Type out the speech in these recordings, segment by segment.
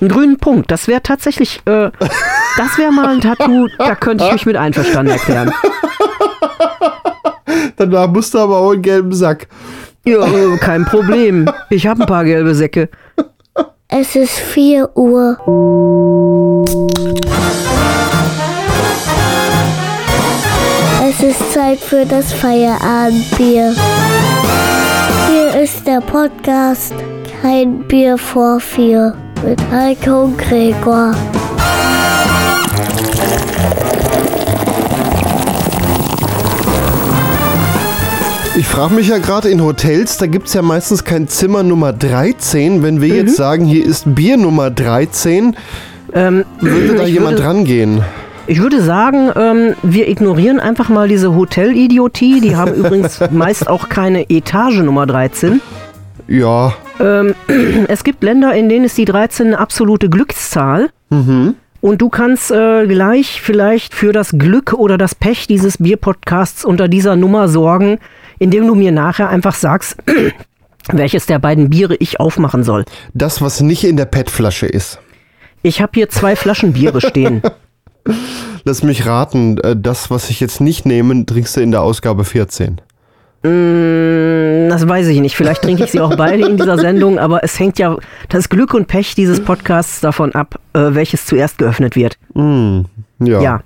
Einen grünen Punkt. Das wäre tatsächlich, äh, das wäre mal ein Tattoo, da könnte ich mich mit einverstanden erklären. Danach musst du aber auch einen gelben Sack. Ja, äh, kein Problem. Ich habe ein paar gelbe Säcke. Es ist 4 Uhr. Es ist Zeit für das Feierabendbier. Hier ist der Podcast Kein Bier vor vier mit Heiko und Gregor. Ich frage mich ja gerade in Hotels, da gibt es ja meistens kein Zimmer Nummer 13. Wenn wir jetzt sagen, hier ist Bier Nummer 13, Ähm, würde da jemand würde- rangehen? Ich würde sagen, ähm, wir ignorieren einfach mal diese Hotelidiotie. Die haben übrigens meist auch keine Etage Nummer 13. Ja, Ähm, es gibt Länder, in denen ist die 13 eine absolute Glückszahl. Und du kannst äh, gleich vielleicht für das Glück oder das Pech dieses Bierpodcasts unter dieser Nummer sorgen, indem du mir nachher einfach sagst, welches der beiden Biere ich aufmachen soll. das, was nicht in der PET-Flasche ist. Ich habe hier zwei Flaschen Biere stehen. Lass mich raten, äh, das, was ich jetzt nicht nehme, trinkst du in der Ausgabe 14. Das weiß ich nicht. Vielleicht trinke ich sie auch beide in dieser Sendung, aber es hängt ja das Glück und Pech dieses Podcasts davon ab, äh, welches zuerst geöffnet wird. Ja. Ja. Ja.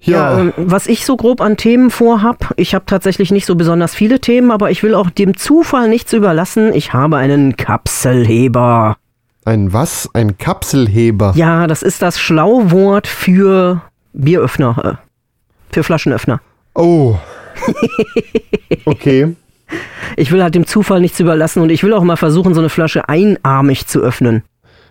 Ja, ähm, was ich so grob an Themen vorhab, ich habe tatsächlich nicht so besonders viele Themen, aber ich will auch dem Zufall nichts überlassen. Ich habe einen Kapselheber. ein was? Ein Kapselheber. Ja, das ist das Schlauwort für Bieröffner, äh, für Flaschenöffner. Oh. Okay. Ich will halt dem Zufall nichts überlassen und ich will auch mal versuchen, so eine Flasche einarmig zu öffnen.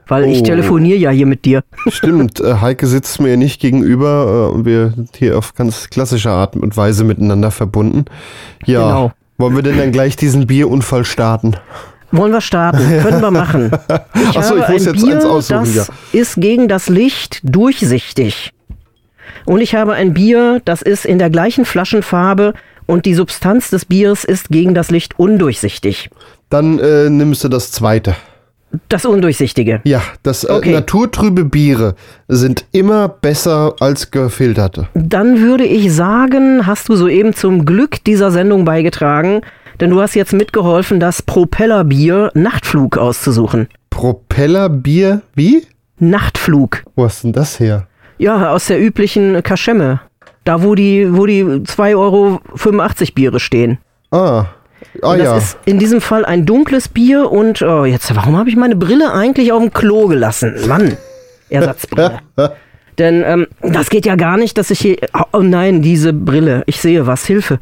Weil ich Oh. telefoniere ja hier mit dir. Stimmt, äh, Heike sitzt mir nicht gegenüber äh, und wir sind hier auf ganz klassische Art und Weise miteinander verbunden. Ja. Genau. Wollen wir denn dann gleich diesen Bierunfall starten? Wollen wir starten? Können wir machen. Ich Ach so, habe ich muss ein jetzt Bier, eins aussuchen, das ja. ist gegen das Licht durchsichtig. Und ich habe ein Bier, das ist in der gleichen Flaschenfarbe und die Substanz des Bieres ist gegen das Licht undurchsichtig. Dann äh, nimmst du das zweite. Das Undurchsichtige. Ja, das äh, Okay. naturtrübe Biere sind immer besser als gefilterte. Dann würde ich sagen, hast du soeben zum Glück dieser Sendung beigetragen, denn du hast jetzt mitgeholfen, das Propellerbier Nachtflug auszusuchen. Propellerbier, wie? Nachtflug. Wo hast denn das her? Ja, aus der üblichen Kaschemme. Da, wo die, wo die 2,85 Euro Biere stehen. Ah, ah Und das ja. ist in diesem Fall ein dunkles Bier und oh, jetzt, warum habe ich meine Brille eigentlich auf dem Klo gelassen? Mann, Ersatzbrille. Denn ähm, das geht ja gar nicht, dass ich hier. Oh nein, diese Brille. Ich sehe was. Hilfe.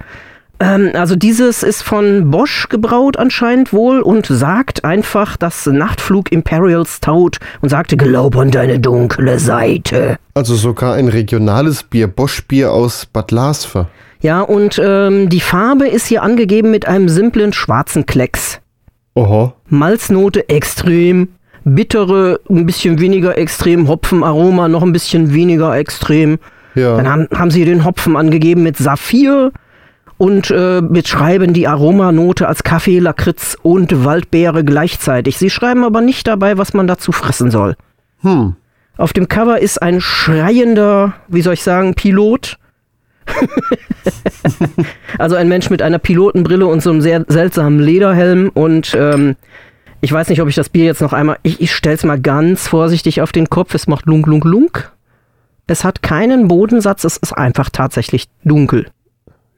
Ähm, also dieses ist von Bosch gebraut anscheinend wohl und sagt einfach das Nachtflug Imperial Stout und sagte, glaub an deine dunkle Seite. Also sogar ein regionales Bier, Bosch-Bier aus Bad Lasve. Ja, und ähm, die Farbe ist hier angegeben mit einem simplen schwarzen Klecks. Oho. Malznote extrem, bittere ein bisschen weniger extrem, Hopfenaroma noch ein bisschen weniger extrem. Ja. Dann haben, haben sie den Hopfen angegeben mit Saphir und äh, beschreiben die Aromanote als Kaffee, Lakritz und Waldbeere gleichzeitig. Sie schreiben aber nicht dabei, was man dazu fressen soll. Hm. Auf dem Cover ist ein schreiender, wie soll ich sagen, Pilot. also ein Mensch mit einer Pilotenbrille und so einem sehr seltsamen Lederhelm. Und ähm, ich weiß nicht, ob ich das Bier jetzt noch einmal. Ich, ich stell's mal ganz vorsichtig auf den Kopf. Es macht lunk, lunk, lunk. Es hat keinen Bodensatz, es ist einfach tatsächlich dunkel.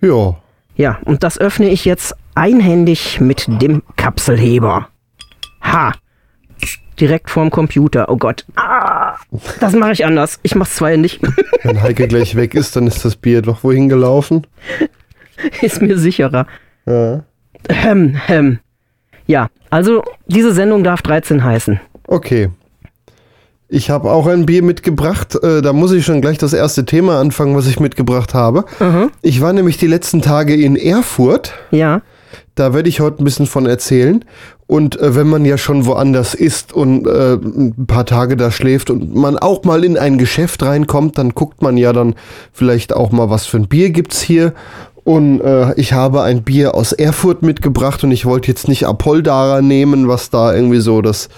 Ja. Ja, und das öffne ich jetzt einhändig mit dem Kapselheber. Ha! Direkt vorm Computer. Oh Gott. Ah, das mache ich anders. Ich mach's zweihändig. Wenn Heike gleich weg ist, dann ist das Bier doch wohin gelaufen. Ist mir sicherer. Ja. Ähm, ähm. Ja, also diese Sendung darf 13 heißen. Okay. Ich habe auch ein Bier mitgebracht. Äh, da muss ich schon gleich das erste Thema anfangen, was ich mitgebracht habe. Ich war nämlich die letzten Tage in Erfurt. Ja. Da werde ich heute ein bisschen von erzählen. Und äh, wenn man ja schon woanders ist und äh, ein paar Tage da schläft und man auch mal in ein Geschäft reinkommt, dann guckt man ja dann vielleicht auch mal, was für ein Bier gibt's hier. Und äh, ich habe ein Bier aus Erfurt mitgebracht und ich wollte jetzt nicht Apoldara nehmen, was da irgendwie so das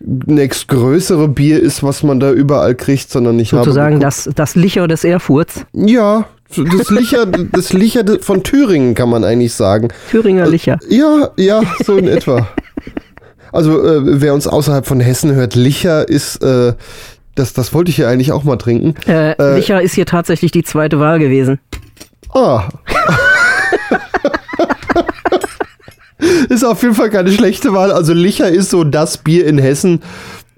nächstgrößere Bier ist, was man da überall kriegt, sondern ich Sozusagen habe. das, das Licher des Erfurts. Ja, das Licher, das Licher von Thüringen kann man eigentlich sagen. Thüringer Licher. Ja, ja, so in etwa. Also, äh, wer uns außerhalb von Hessen hört, Licher ist, äh, das, das wollte ich ja eigentlich auch mal trinken. Äh, Äh, Licher ist hier tatsächlich die zweite Wahl gewesen. Ah. ist auf jeden Fall keine schlechte Wahl. Also Licher ist so das Bier in Hessen.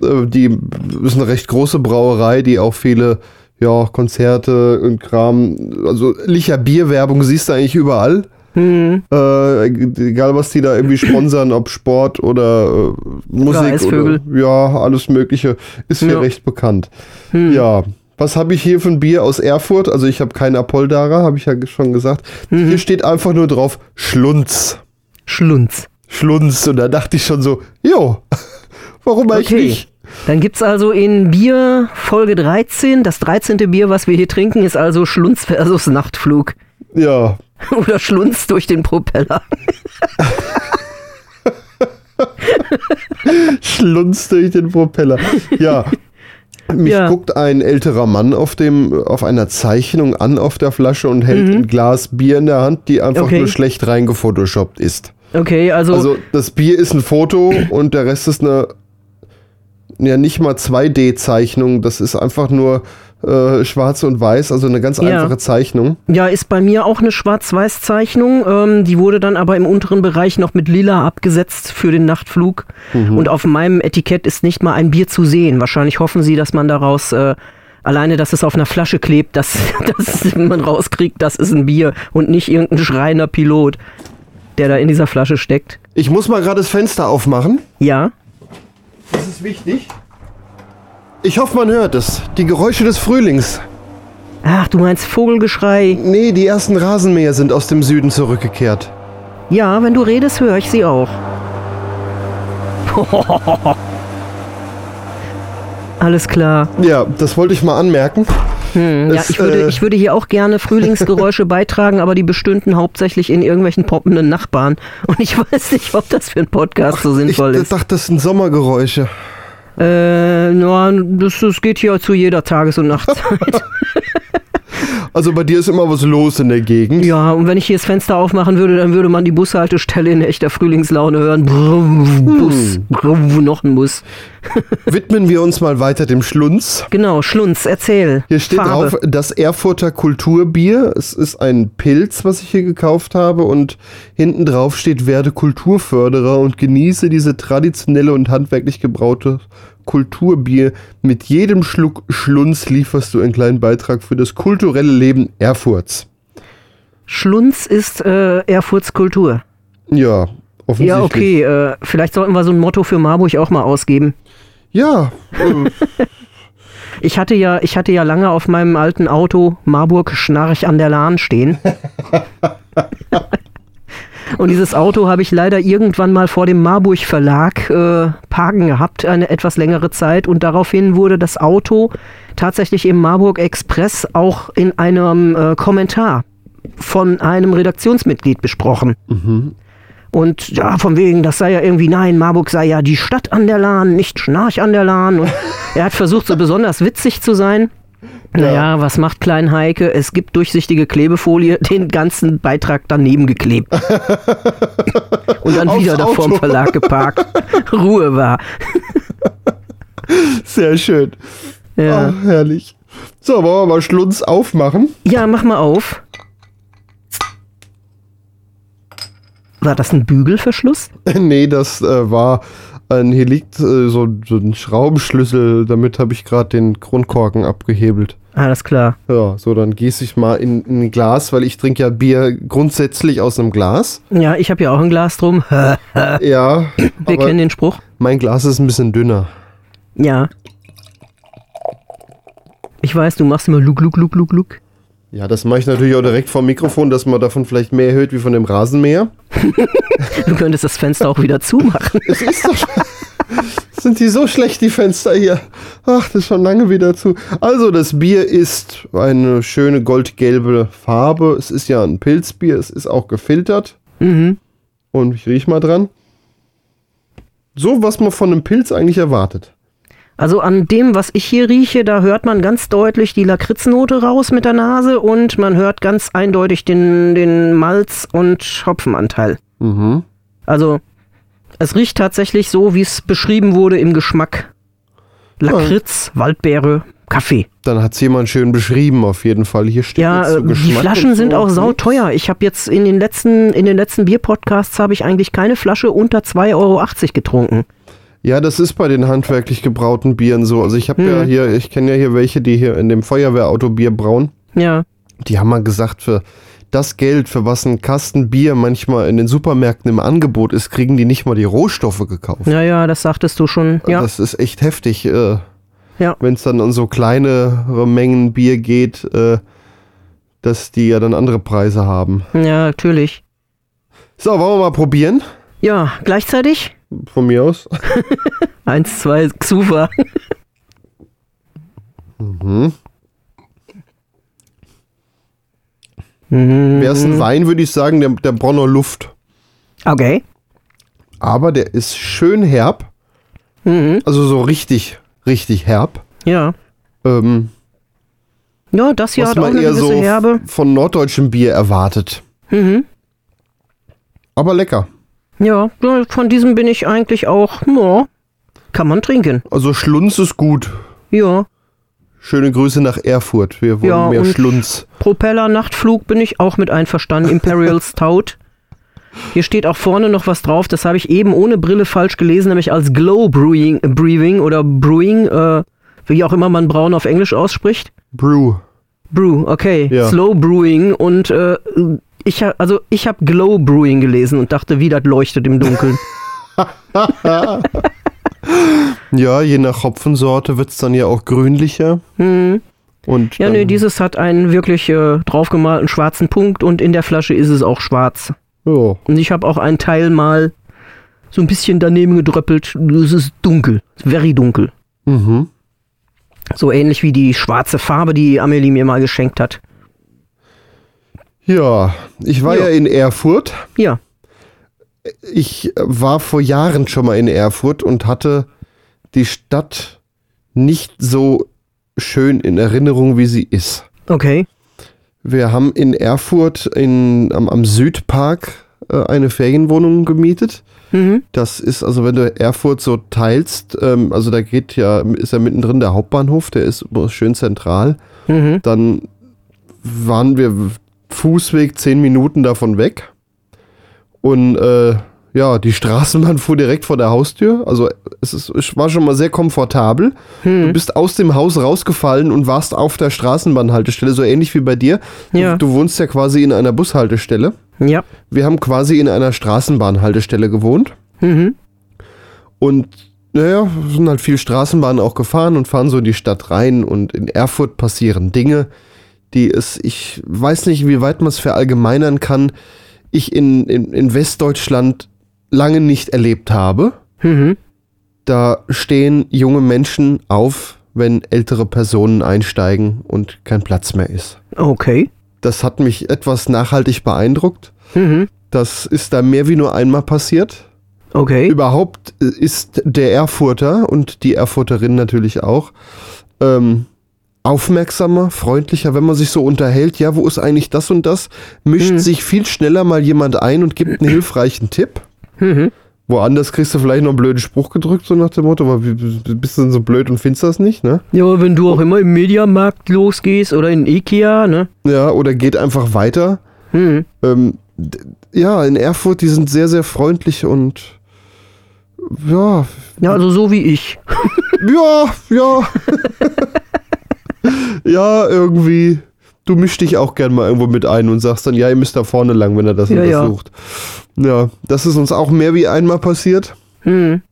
Äh, Die ist eine recht große Brauerei, die auch viele ja, Konzerte und Kram. Also Licher Bierwerbung siehst du eigentlich überall. Äh, egal was die da irgendwie sponsern, ob Sport oder äh, Musik Eisvögel. oder ja, alles Mögliche, ist hier Ja. recht bekannt. Ja. Was habe ich hier für ein Bier aus Erfurt? Also ich habe kein Apoldara, habe ich ja schon gesagt. Hier steht einfach nur drauf Schlunz. Schlunz. Schlunz. Und da dachte ich schon so, jo, warum eigentlich Okay. nicht? Dann gibt's also in Bier Folge 13, das 13. Bier, was wir hier trinken, ist also Schlunz versus Nachtflug. Ja, Oder Schlunz durch den Propeller. Schlunz durch den Propeller. Ja. Mich Ja. guckt ein älterer Mann auf dem, auf einer Zeichnung an auf der Flasche und hält ein Glas Bier in der Hand, die einfach Mhm. Okay. nur schlecht reingefotoshoppt ist. Okay, also, Also das Bier ist ein Foto und der Rest ist eine ja nicht mal 2D-Zeichnung. Das ist einfach nur äh, schwarz und weiß, also eine ganz Ja. einfache Zeichnung. ja, ist bei mir auch eine Schwarz-Weiß-Zeichnung. Ähm, die wurde dann aber im unteren Bereich noch mit lila abgesetzt für den Nachtflug. Und auf meinem Etikett ist nicht mal ein Bier zu sehen. Wahrscheinlich hoffen sie, dass man daraus äh, alleine, dass es auf einer Flasche klebt, dass, dass man rauskriegt, das ist ein Bier und nicht irgendein schreiender Pilot, der da in dieser Flasche steckt. Ich muss mal gerade das Fenster aufmachen. Ja. Das ist wichtig. Ich hoffe, man hört es. Die Geräusche des Frühlings. Ach, du meinst Vogelgeschrei. Nee, die ersten Rasenmäher sind aus dem Süden zurückgekehrt. Ja, wenn du redest, höre ich sie auch. Alles klar. Ja, das wollte ich mal anmerken. Hm, ja, Es, ich, würde, äh, ich würde hier auch gerne Frühlingsgeräusche beitragen, aber die bestünden hauptsächlich in irgendwelchen poppenden Nachbarn. Und ich weiß nicht, ob das für einen Podcast so Ich sinnvoll ist. dachte, das sind Sommergeräusche. Äh, na, das, das geht hier zu jeder Tages- und Nachtzeit. Also bei dir ist immer was los in der Gegend. ja, und wenn ich hier das Fenster aufmachen würde, dann würde man die Bushaltestelle in echter Frühlingslaune hören. Brrr, Bus, brrr, noch ein Bus. Widmen wir uns mal weiter dem Schlunz. Genau, Schlunz, erzähl. Hier steht Farbe. drauf, das Erfurter Kulturbier. Es ist ein Pilz, was ich hier gekauft habe. Und hinten drauf steht, werde Kulturförderer und genieße diese traditionelle und handwerklich gebraute Kulturbier. Mit jedem Schluck Schlunz lieferst du einen kleinen Beitrag für das kulturelle Leben Erfurts. Schlunz ist äh, Erfurts Kultur. Ja, offensichtlich. Ja, okay. Äh, vielleicht sollten wir so ein Motto für Marburg auch mal ausgeben. Ja, äh, Ich hatte ja, ich hatte ja lange auf meinem alten Auto Marburg Schnarch an der Lahn stehen. Und dieses Auto habe ich leider irgendwann mal vor dem Marburg Verlag äh, parken gehabt, eine etwas längere Zeit. Und daraufhin wurde das Auto tatsächlich im Marburg Express auch in einem äh, Kommentar von einem Redaktionsmitglied besprochen. Und ja, von wegen, das sei ja irgendwie, nein, Marburg sei ja die Stadt an der Lahn, nicht Schnarch an der Lahn. Und er hat versucht, so besonders witzig zu sein. Naja, was macht Klein Heike? Es gibt durchsichtige Klebefolie, den ganzen Beitrag daneben geklebt. Und dann wieder da vorm Auto. Verlag geparkt. Ruhe war. sehr schön. Ja. Ah, herrlich. So, wollen wir mal Schlunz aufmachen? ja, mach mal auf. War das ein Bügelverschluss? nee, das äh, war ein, hier liegt äh, so, so ein Schraubenschlüssel, damit habe ich gerade den Grundkorken abgehebelt. Alles klar. Ja, so, dann gieße ich mal in, in ein Glas, weil ich trinke ja Bier grundsätzlich aus einem Glas. Ja, ich habe ja auch ein Glas drum. Ja, Wir kennen den Spruch. mein Glas ist ein bisschen dünner. Ja. Ich weiß, du machst immer Luk, Luk, Luk, Luk, Luk. Ja, das mache ich natürlich auch direkt vom Mikrofon, dass man davon vielleicht mehr hört wie von dem Rasenmäher. Du könntest das Fenster auch wieder zumachen. Es ist doch, Sind die so schlecht, die Fenster hier? Ach, das ist schon lange wieder zu. Also, das Bier ist eine schöne goldgelbe Farbe. Es ist ja ein Pilzbier. Es ist auch gefiltert. Mhm. Und ich riech mal dran. So, was man von einem Pilz eigentlich erwartet. Also an dem, was ich hier rieche, da hört man ganz deutlich die Lakritznote raus mit der Nase und man hört ganz eindeutig den, den Malz- und Hopfenanteil. Mhm. Also es riecht tatsächlich so, wie es beschrieben wurde im Geschmack. Lakritz, Waldbeere, Kaffee. Dann hat es jemand schön beschrieben, auf jeden Fall. Hier steht Ja, so äh, die Flaschen sind so. auch sauteuer. Ich habe jetzt in den letzten, in den letzten Bierpodcasts habe ich eigentlich keine Flasche unter 2,80 Euro getrunken. Ja, das ist bei den handwerklich gebrauten Bieren so. Also ich habe ja Hm. hier, ich kenne ja hier welche, die hier in dem Feuerwehrauto Bier brauen. Ja. Die haben mal gesagt, für das Geld, für was ein Kasten Bier manchmal in den Supermärkten im Angebot ist, kriegen die nicht mal die Rohstoffe gekauft. Ja, ja, das sagtest du schon. Ja. Das ist echt heftig. Äh, Ja. Wenn es dann um so kleinere Mengen Bier geht, äh, dass die ja dann andere Preise haben. ja, natürlich. So, wollen wir mal probieren? Ja, gleichzeitig? Von mir aus. Eins, zwei, Xufa. Mhm. Wäre es ein Wein, würde ich sagen, der, der Bronner Luft. Okay. Aber der ist schön herb. Mhm. Also so richtig, richtig herb. Ja. Ähm, Ja, das hier was hat auch man eine eher gewisse so Herbe. von norddeutschem Bier erwartet. Mhm. Aber lecker. Ja, ja, von diesem bin ich eigentlich auch, ja, kann man trinken. Also Schlunz ist gut. Ja. Schöne Grüße nach Erfurt. Wir wollen Ja, mehr Schlunz. Propeller Nachtflug bin ich auch mit einverstanden. Imperial Stout. Hier steht auch vorne noch was drauf, das habe ich eben ohne Brille falsch gelesen, nämlich als Glow Brewing, äh, Brewing oder Brewing, äh, wie auch immer man braun auf Englisch ausspricht. Brew. Brew, okay. Ja. Slow Brewing und äh, ich ha- also ich habe Glow Brewing gelesen und dachte, wie das leuchtet im Dunkeln. Ja, je nach Hopfensorte wird es dann ja auch grünlicher. hm. Und Ja, nee, dieses hat einen wirklich äh, draufgemalten schwarzen Punkt und in der Flasche ist es auch schwarz. ja. Und ich habe auch einen Teil mal so ein bisschen daneben gedröppelt. Es ist dunkel, very dunkel. Mhm. So ähnlich wie die schwarze Farbe, die Amelie mir mal geschenkt hat. ja, ich war Ja. ja in Erfurt. Ja, Ich war vor Jahren schon mal in Erfurt und hatte die Stadt nicht so schön in Erinnerung, wie sie ist. okay. Wir haben in Erfurt in, am, am Südpark äh, eine Ferienwohnung gemietet. Mhm. Das ist also, wenn du Erfurt so teilst, ähm, also da geht ja, ist ja mittendrin der Hauptbahnhof, der ist schön zentral. Mhm. Dann waren wir Fußweg zehn Minuten davon weg. Und äh, ja, die Straßenbahn fuhr direkt vor der Haustür. Also es, ist, es war schon mal sehr komfortabel. Hm. Du bist aus dem Haus rausgefallen und warst auf der Straßenbahnhaltestelle, so ähnlich wie bei dir. Ja. Du, du wohnst ja quasi in einer Bushaltestelle. Ja. Wir haben quasi in einer Straßenbahnhaltestelle gewohnt. Mhm. Und naja, sind halt viel Straßenbahnen auch gefahren und fahren so in die Stadt rein. Und in Erfurt passieren Dinge, die es, ich weiß nicht, wie weit man es verallgemeinern kann, ich in, in, in Westdeutschland lange nicht erlebt habe. Mhm. Da stehen junge Menschen auf, wenn ältere Personen einsteigen und kein Platz mehr ist. Okay. Das hat mich etwas nachhaltig beeindruckt. Mhm. Das ist da mehr wie nur einmal passiert. Okay. Überhaupt äh, ist der Erfurter und die Erfurterin natürlich auch ähm, aufmerksamer, freundlicher, wenn man sich so unterhält. Ja, wo ist eigentlich das und das? Mischt Mhm. sich viel schneller mal jemand ein und gibt einen hilfreichen Tipp. Mhm. Woanders kriegst du vielleicht noch einen blöden Spruch gedrückt, so nach dem Motto, aber bist du denn so blöd und findest das nicht, ne? Ja, wenn du auch immer im Mediamarkt losgehst oder in Ikea, ne? Ja, oder geht einfach weiter. Mhm. Ähm, ja, in Erfurt, die sind sehr, sehr freundlich und ja, Ja, also so wie ich. Ja, ja. ja, irgendwie. Du mischst dich auch gern mal irgendwo mit ein und sagst dann, ja, ihr müsst da vorne lang, wenn er das Ja, das ja. sucht. Ja, das ist uns auch mehr wie einmal passiert. Mhm.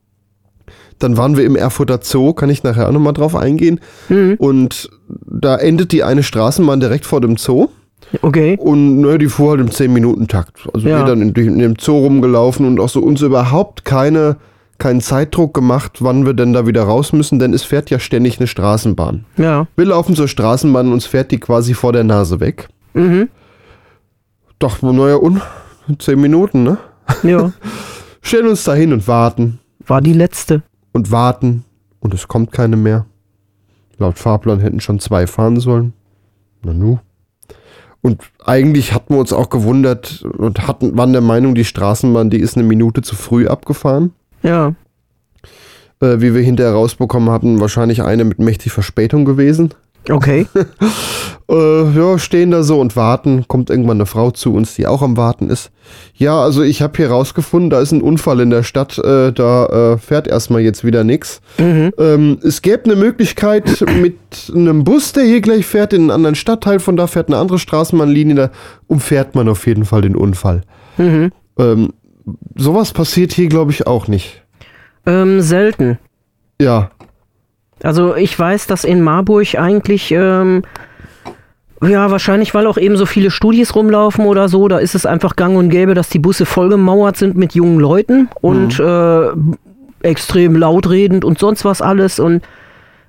Dann waren wir im Erfurter Zoo, kann ich nachher auch nochmal drauf eingehen. Mhm. Und da endet die eine Straßenbahn direkt vor dem Zoo. Okay. Und ne, die fuhr halt im 10-Minuten-Takt. Also Ja. wir dann in, in dem Zoo rumgelaufen und auch so uns überhaupt keine, keinen Zeitdruck gemacht, wann wir denn da wieder raus müssen, denn es fährt ja ständig eine Straßenbahn. Ja. Wir laufen zur Straßenbahn und uns fährt die quasi vor der Nase weg. Mhm. Doch, naja, und zehn Minuten, ne? Ja. Stellen uns da hin und warten War die letzte. und warten und es kommt keine mehr. Laut Fahrplan hätten schon zwei fahren sollen. Na nu. Und eigentlich hatten wir uns auch gewundert und hatten, waren der Meinung, die Straßenbahn, die ist eine Minute zu früh abgefahren. Ja. Äh, wie wir hinterher rausbekommen hatten, wahrscheinlich eine mit mächtig Verspätung gewesen. Okay. Äh, ja, stehen da so und warten. Kommt irgendwann eine Frau zu uns, die auch am Warten ist. Ja, also ich habe hier rausgefunden, da ist ein Unfall in der Stadt. Äh, da äh, fährt erstmal jetzt wieder nichts. Mhm. Ähm, es gäbe eine Möglichkeit mit einem Bus, der hier gleich fährt, in einen anderen Stadtteil. Von da fährt eine andere Straßenbahnlinie. Da umfährt man auf jeden Fall den Unfall. Mhm. Ähm, sowas passiert hier, glaube ich, auch nicht. Ähm, selten. Ja, Also ich weiß, dass in Marburg eigentlich, ähm, ja, wahrscheinlich, weil auch eben so viele Studis rumlaufen oder so, da ist es einfach gang und gäbe, dass die Busse vollgemauert sind mit jungen Leuten und äh, extrem lautredend und sonst was alles und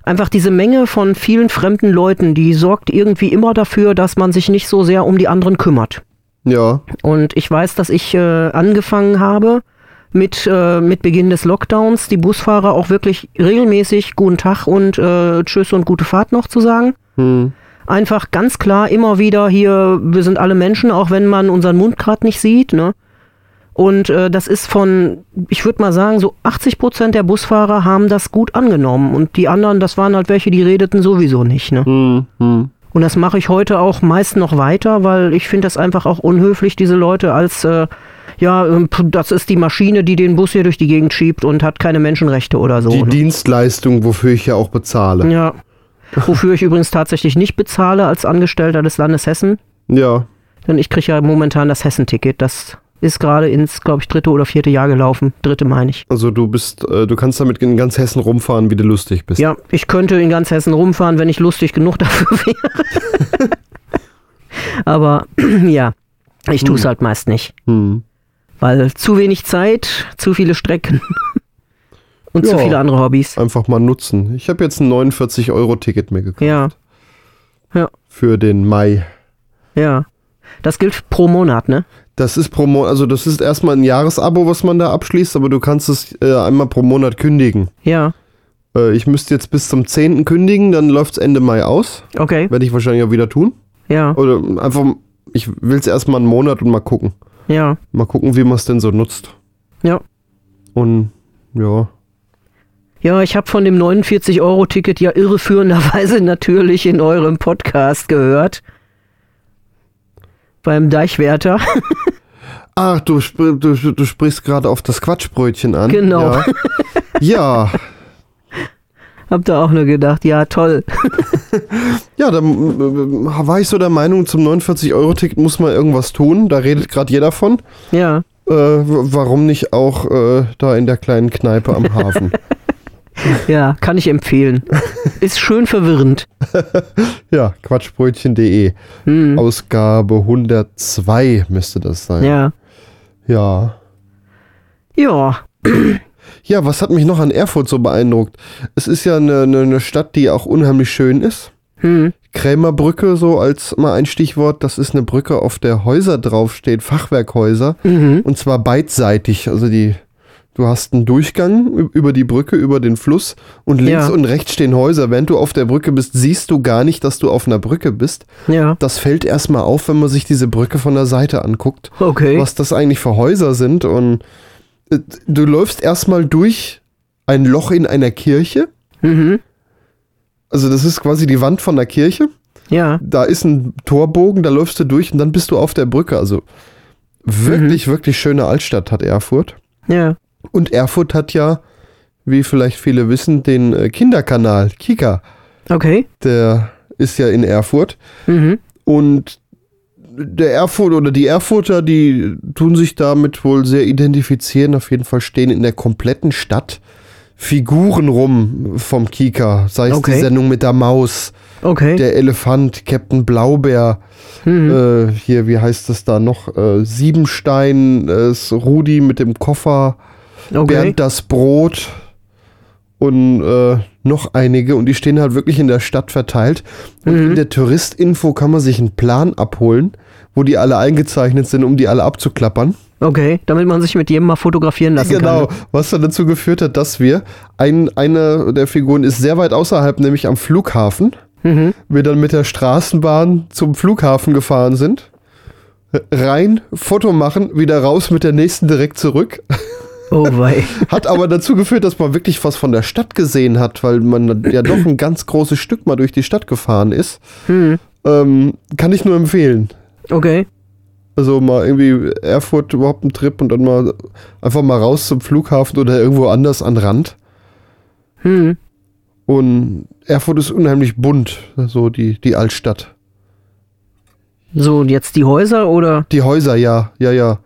einfach diese Menge von vielen fremden Leuten, die sorgt irgendwie immer dafür, dass man sich nicht so sehr um die anderen kümmert. Ja. Und ich weiß, dass ich äh, angefangen habe mit, äh, mit Beginn des Lockdowns, die Busfahrer auch wirklich regelmäßig guten Tag und äh, Tschüss und gute Fahrt noch zu sagen. Hm. Einfach ganz klar immer wieder hier, wir sind alle Menschen, auch wenn man unseren Mund gerade nicht sieht. Ne? Und äh, das ist von, ich würde mal sagen, so 80 Prozent der Busfahrer haben das gut angenommen. Und die anderen, das waren halt welche, die redeten sowieso nicht. Ne? Hm, hm. Und das mache ich heute auch meist noch weiter, weil ich finde das einfach auch unhöflich, diese Leute als, äh, ja, ähm, das ist die Maschine, die den Bus hier durch die Gegend schiebt und hat keine Menschenrechte oder so. Die ne? Dienstleistung, wofür ich ja auch bezahle. ja. Wofür ich übrigens tatsächlich nicht bezahle als Angestellter des Landes Hessen. Ja. Denn ich kriege ja momentan das Hessenticket. Das ist gerade ins, glaube ich, dritte oder vierte Jahr gelaufen. Dritte meine ich. Also du bist, äh, du kannst damit in ganz Hessen rumfahren, wie du lustig bist. Ja, ich könnte in ganz Hessen rumfahren, wenn ich lustig genug dafür wäre. Aber ja, ich tue es halt meist nicht. Hm. Weil zu wenig Zeit, zu viele Strecken und zu Ja. viele andere Hobbys. Einfach mal nutzen. Ich habe jetzt ein 49-Euro-Ticket mir gekauft. Ja, Für den Mai. ja. Das gilt pro Monat, ne? Das ist pro Monat, also das ist erstmal ein Jahresabo, was man da abschließt, aber du kannst es äh, einmal pro Monat kündigen. Ja, Äh, ich müsste jetzt bis zum 10. kündigen, dann läuft es Ende Mai aus. okay. Werde ich wahrscheinlich auch wieder tun. Ja, Oder einfach, ich will es erstmal einen Monat und mal gucken. ja, Mal gucken, wie man es denn so nutzt. ja. Und ja. Ja, ich habe von dem 49-Euro-Ticket ja irreführenderweise natürlich in eurem Podcast gehört. Beim Deichwärter. Ach, du, du, du sprichst gerade auf das Quatschbrötchen an. Genau. Ja. ja. Hab da auch nur gedacht, ja, toll. Ja, da äh, war ich so der Meinung, zum 49-Euro-Ticket muss man irgendwas tun. Da redet gerade jeder von. Ja, Äh, warum nicht auch äh, da in der kleinen Kneipe am Hafen? Ja, kann ich empfehlen. Ist schön verwirrend. ja, quatschbrötchen.de. Hm. Ausgabe 102 müsste das sein. Ja. Ja. Ja, Ja, was hat mich noch an Erfurt so beeindruckt? Es ist ja eine, eine, eine Stadt, die auch unheimlich schön ist. hm. Krämerbrücke, so als mal ein Stichwort, das ist eine Brücke, auf der Häuser draufsteht, Fachwerkhäuser. Mhm. Und zwar beidseitig. Also die, du hast einen Durchgang über die Brücke, über den Fluss und links Ja. und rechts stehen Häuser. Während du auf der Brücke bist, siehst du gar nicht, dass du auf einer Brücke bist. ja, Das fällt erstmal auf, wenn man sich diese Brücke von der Seite anguckt, okay. was das eigentlich für Häuser sind. Und äh, du läufst erstmal durch ein Loch in einer Kirche. Mhm. Also das ist quasi die Wand von der Kirche. Ja, Da ist ein Torbogen, da läufst du durch und dann bist du auf der Brücke. Also wirklich, wirklich schöne Altstadt hat Erfurt. ja, Und Erfurt hat ja, wie vielleicht viele wissen, den äh, Kinderkanal Kika. okay. Der ist ja in Erfurt. Mhm. Und der Erfurt oder die Erfurter, die tun sich damit wohl sehr identifizieren. Auf jeden Fall stehen in der kompletten Stadt Figuren rum vom Kika. Sei es Okay. die Sendung mit der Maus, Okay. der Elefant, Captain Blaubeer. mhm. Äh, hier, wie heißt das da noch? Äh, Siebenstein, äh, Rudi mit dem Koffer. Okay. Bernd das Brot und äh, noch einige und die stehen halt wirklich in der Stadt verteilt. Und Mhm. in der Touristinfo kann man sich einen Plan abholen, wo die alle eingezeichnet sind, um die alle abzuklappern. Okay, damit man sich mit jedem mal fotografieren lassen Genau, kann. was dann dazu geführt hat, dass wir, ein, eine der Figuren ist sehr weit außerhalb, nämlich am Flughafen. Mhm. Wir dann mit der Straßenbahn zum Flughafen gefahren sind. Rein, Foto machen, wieder raus mit der nächsten direkt zurück. Oh wei. Hat aber dazu geführt, dass man wirklich was von der Stadt gesehen hat, weil man ja doch ein ganz großes Stück mal durch die Stadt gefahren ist. Hm. Ähm, kann ich nur empfehlen. Okay. Also mal irgendwie Erfurt überhaupt einen Trip und dann mal einfach mal raus zum Flughafen oder irgendwo anders an Rand. Hm. Und Erfurt ist unheimlich bunt, so die, die Altstadt. So, und jetzt die Häuser oder? Die Häuser, ja, ja, ja.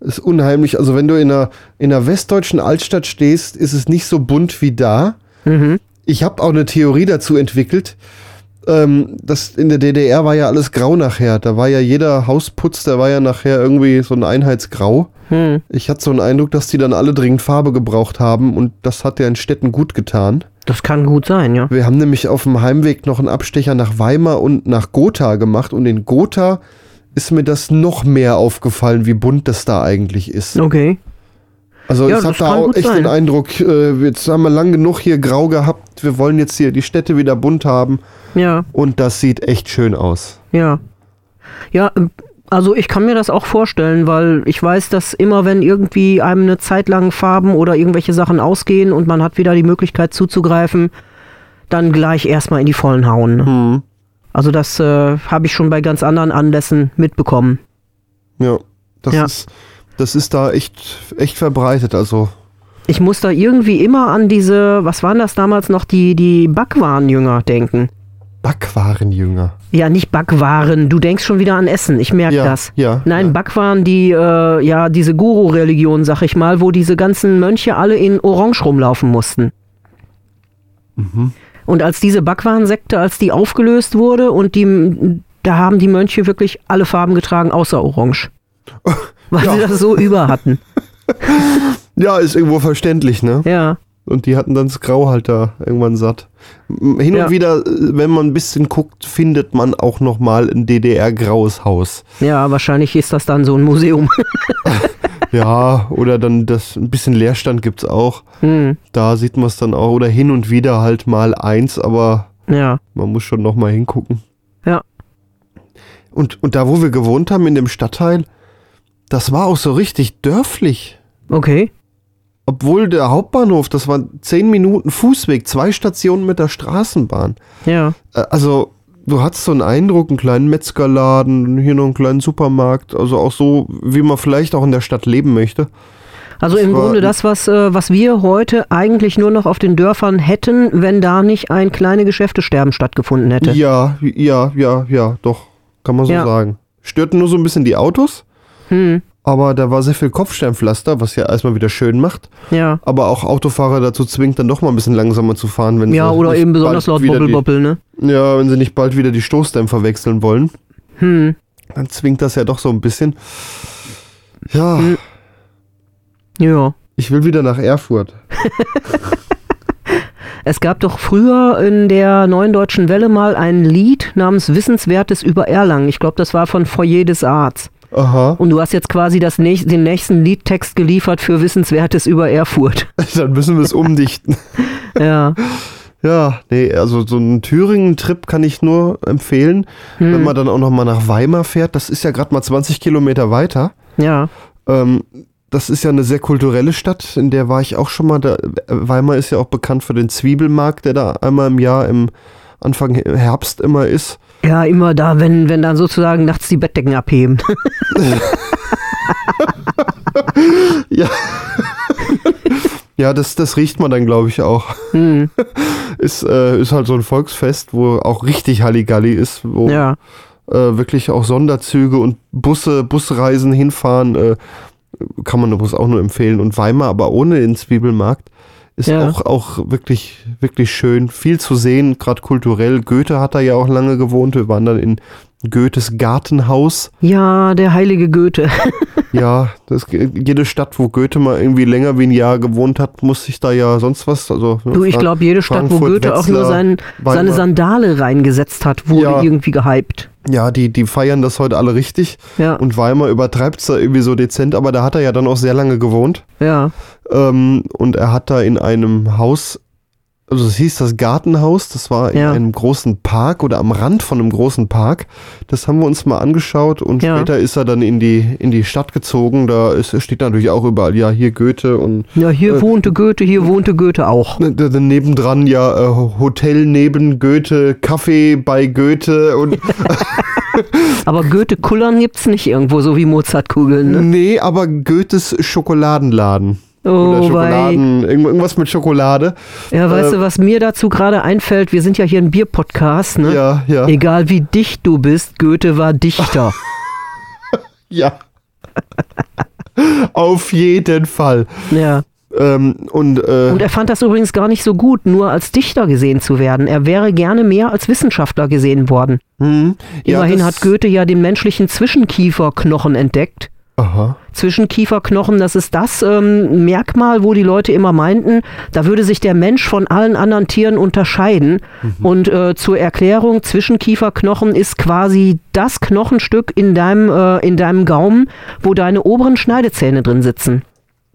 Ist unheimlich. Also wenn du in einer, in einer westdeutschen Altstadt stehst, ist es nicht so bunt wie da. Mhm. Ich habe auch eine Theorie dazu entwickelt. Ähm, das in der DDR war ja alles grau nachher. Da war ja jeder Hausputz, der war ja nachher irgendwie so ein Einheitsgrau. Hm. Ich hatte so einen Eindruck, dass die dann alle dringend Farbe gebraucht haben und das hat ja in Städten gut getan. Das kann gut sein, ja. Wir haben nämlich auf dem Heimweg noch einen Abstecher nach Weimar und nach Gotha gemacht und in Gotha ist mir das noch mehr aufgefallen, wie bunt das da eigentlich ist. Okay. Also Ja, ich habe da auch echt sein. den Eindruck, äh, jetzt haben wir lang genug hier grau gehabt, wir wollen jetzt hier die Städte wieder bunt haben Ja, und das sieht echt schön aus. ja. Ja, ähm, also ich kann mir das auch vorstellen, weil ich weiß, dass immer wenn irgendwie einem eine Zeit lang Farben oder irgendwelche Sachen ausgehen und man hat wieder die Möglichkeit zuzugreifen, dann gleich erstmal in die vollen hauen. Hm. Also das äh, habe ich schon bei ganz anderen Anlässen mitbekommen. Ja, das Ja. ist das ist da echt echt verbreitet, also Ich muss da irgendwie immer an diese, was waren das damals noch, die, die Backwarenjünger denken. Backwarenjünger. Ja, nicht Backwaren, du denkst schon wieder an Essen, ich merke Ja, das. ja, Nein, ja. Backwaren, die, äh, ja, diese Guru-Religion, sag ich mal, wo diese ganzen Mönche alle in Orange rumlaufen mussten. Mhm. Und als diese Backwarensekte, als die aufgelöst wurde und die, da haben die Mönche wirklich alle Farben getragen, außer Orange. Weil Ja. sie das so über hatten. Ja, ist irgendwo verständlich, ne? Ja, Und die hatten dann das Grau halt da irgendwann satt. Hin Ja. und wieder, äh, wenn man ein bisschen guckt, findet man auch noch mal ein DDR-graues Haus. ja, wahrscheinlich ist das dann so ein Museum. Ja, oder dann das ein bisschen Leerstand gibt's auch. hm, Da sieht man es dann auch. Oder hin und wieder halt mal eins, aber ja, man muss schon noch mal hingucken. ja. Und, und da, wo wir gewohnt haben, in dem Stadtteil, das war auch so richtig dörflich. Okay. Obwohl der Hauptbahnhof, das war zehn Minuten Fußweg, zwei Stationen mit der Straßenbahn. Ja. Äh, Also, du hattest so einen Eindruck, einen kleinen Metzgerladen, hier noch einen kleinen Supermarkt, also auch so, wie man vielleicht auch in der Stadt leben möchte. Also Das im Grunde das, was, äh, was wir heute eigentlich nur noch auf den Dörfern hätten, wenn da nicht ein kleine Geschäftesterben stattgefunden hätte. Ja, ja, ja, ja, doch, kann man so Ja. sagen. Störten nur so ein bisschen die Autos, Hm, aber da war sehr viel Kopfsteinpflaster, was ja erstmal wieder schön macht, ja. aber auch Autofahrer dazu zwingt, dann doch mal ein bisschen langsamer zu fahren, wenn Ja, oder eben besonders laut Bobbel-Bobbel, ne? Ja, wenn sie nicht bald wieder die Stoßdämpfer wechseln wollen, Hm, dann zwingt das ja doch so ein bisschen. Ja, Hm. ja. ich will wieder nach Erfurt. Es gab doch früher in der Neuen Deutschen Welle mal ein Lied namens Wissenswertes über Erlangen. Ich glaube, das war von Foyer des Arts. Aha, Und du hast jetzt quasi das den nächsten Liedtext geliefert für Wissenswertes über Erfurt. dann müssen wir es umdichten. ja. Ja, nee, also so einen Thüringen-Trip kann ich nur empfehlen, Hm. wenn man dann auch noch mal nach Weimar fährt. Das ist ja gerade mal 20 Kilometer weiter. Ja. Ähm, das ist ja eine sehr kulturelle Stadt, in der war ich auch schon mal. Da, Weimar ist ja auch bekannt für den Zwiebelmarkt, der da einmal im Jahr im Anfang Herbst immer ist. Ja, immer da, wenn, wenn dann sozusagen nachts die Bettdecken abheben. Ja. ja, das, das riecht man dann, glaube ich, auch. hm. Ist, äh, ist halt so ein Volksfest, wo auch richtig Halligalli ist, wo Ja. äh, wirklich auch Sonderzüge und Busse, Busreisen hinfahren, äh, kann man übrigens auch nur empfehlen. Und Weimar, aber ohne den Zwiebelmarkt, ist Ja. auch, auch wirklich, wirklich schön. Viel zu sehen, gerade kulturell. Goethe hat da ja auch lange gewohnt. Wir waren dann in, Goethes Gartenhaus. Ja, der heilige Goethe. Ja, das, jede Stadt, wo Goethe mal irgendwie länger wie ein Jahr gewohnt hat, muss sich da ja sonst was. Also, Du, ich glaube, jede Stadt, wo Frankfurt, Goethe auch nur Wetzlar, sein, seine. Sandale reingesetzt hat, wurde Ja. irgendwie gehypt. Ja, die, die feiern das heute alle richtig. Ja. Und Weimar übertreibt es da irgendwie so dezent, aber da hat er ja dann auch sehr lange gewohnt. Ja, Ähm, und er hat da in einem Haus, also es hieß das Gartenhaus, das war in Ja. einem großen Park oder am Rand von einem großen Park. Das haben wir uns mal angeschaut und Ja. später ist er dann in die, in die Stadt gezogen. Da ist, steht natürlich auch überall, ja, hier Goethe und ja hier Äh, wohnte Goethe, hier wohnte Goethe auch. ne, nebendran ja äh, Hotel neben Goethe, Kaffee bei Goethe und Aber Goethe-Kullern gibt's nicht irgendwo, so wie Mozartkugeln. Ne? nee, aber Goethes Schokoladenladen. Oder Oh, bei. Schokoladen, irgend- irgendwas mit Schokolade. Ja, weißt äh, du, was mir dazu gerade einfällt? Wir sind ja hier ein Bierpodcast, ne? Ja, ja. Egal wie dicht du bist, Goethe war Dichter. Ja. Auf jeden Fall. ja. Ähm, und, äh, Und er fand das übrigens gar nicht so gut, nur als Dichter gesehen zu werden. Er wäre gerne mehr als Wissenschaftler gesehen worden. hm, ja, Immerhin hat Goethe ja den menschlichen Zwischenkieferknochen entdeckt. Aha. Zwischenkieferknochen, das ist das ähm, Merkmal, wo die Leute immer meinten, da würde sich der Mensch von allen anderen Tieren unterscheiden. Und äh, zur Erklärung, Zwischenkieferknochen ist quasi das Knochenstück in deinem, äh, in deinem Gaumen, wo deine oberen Schneidezähne drin sitzen.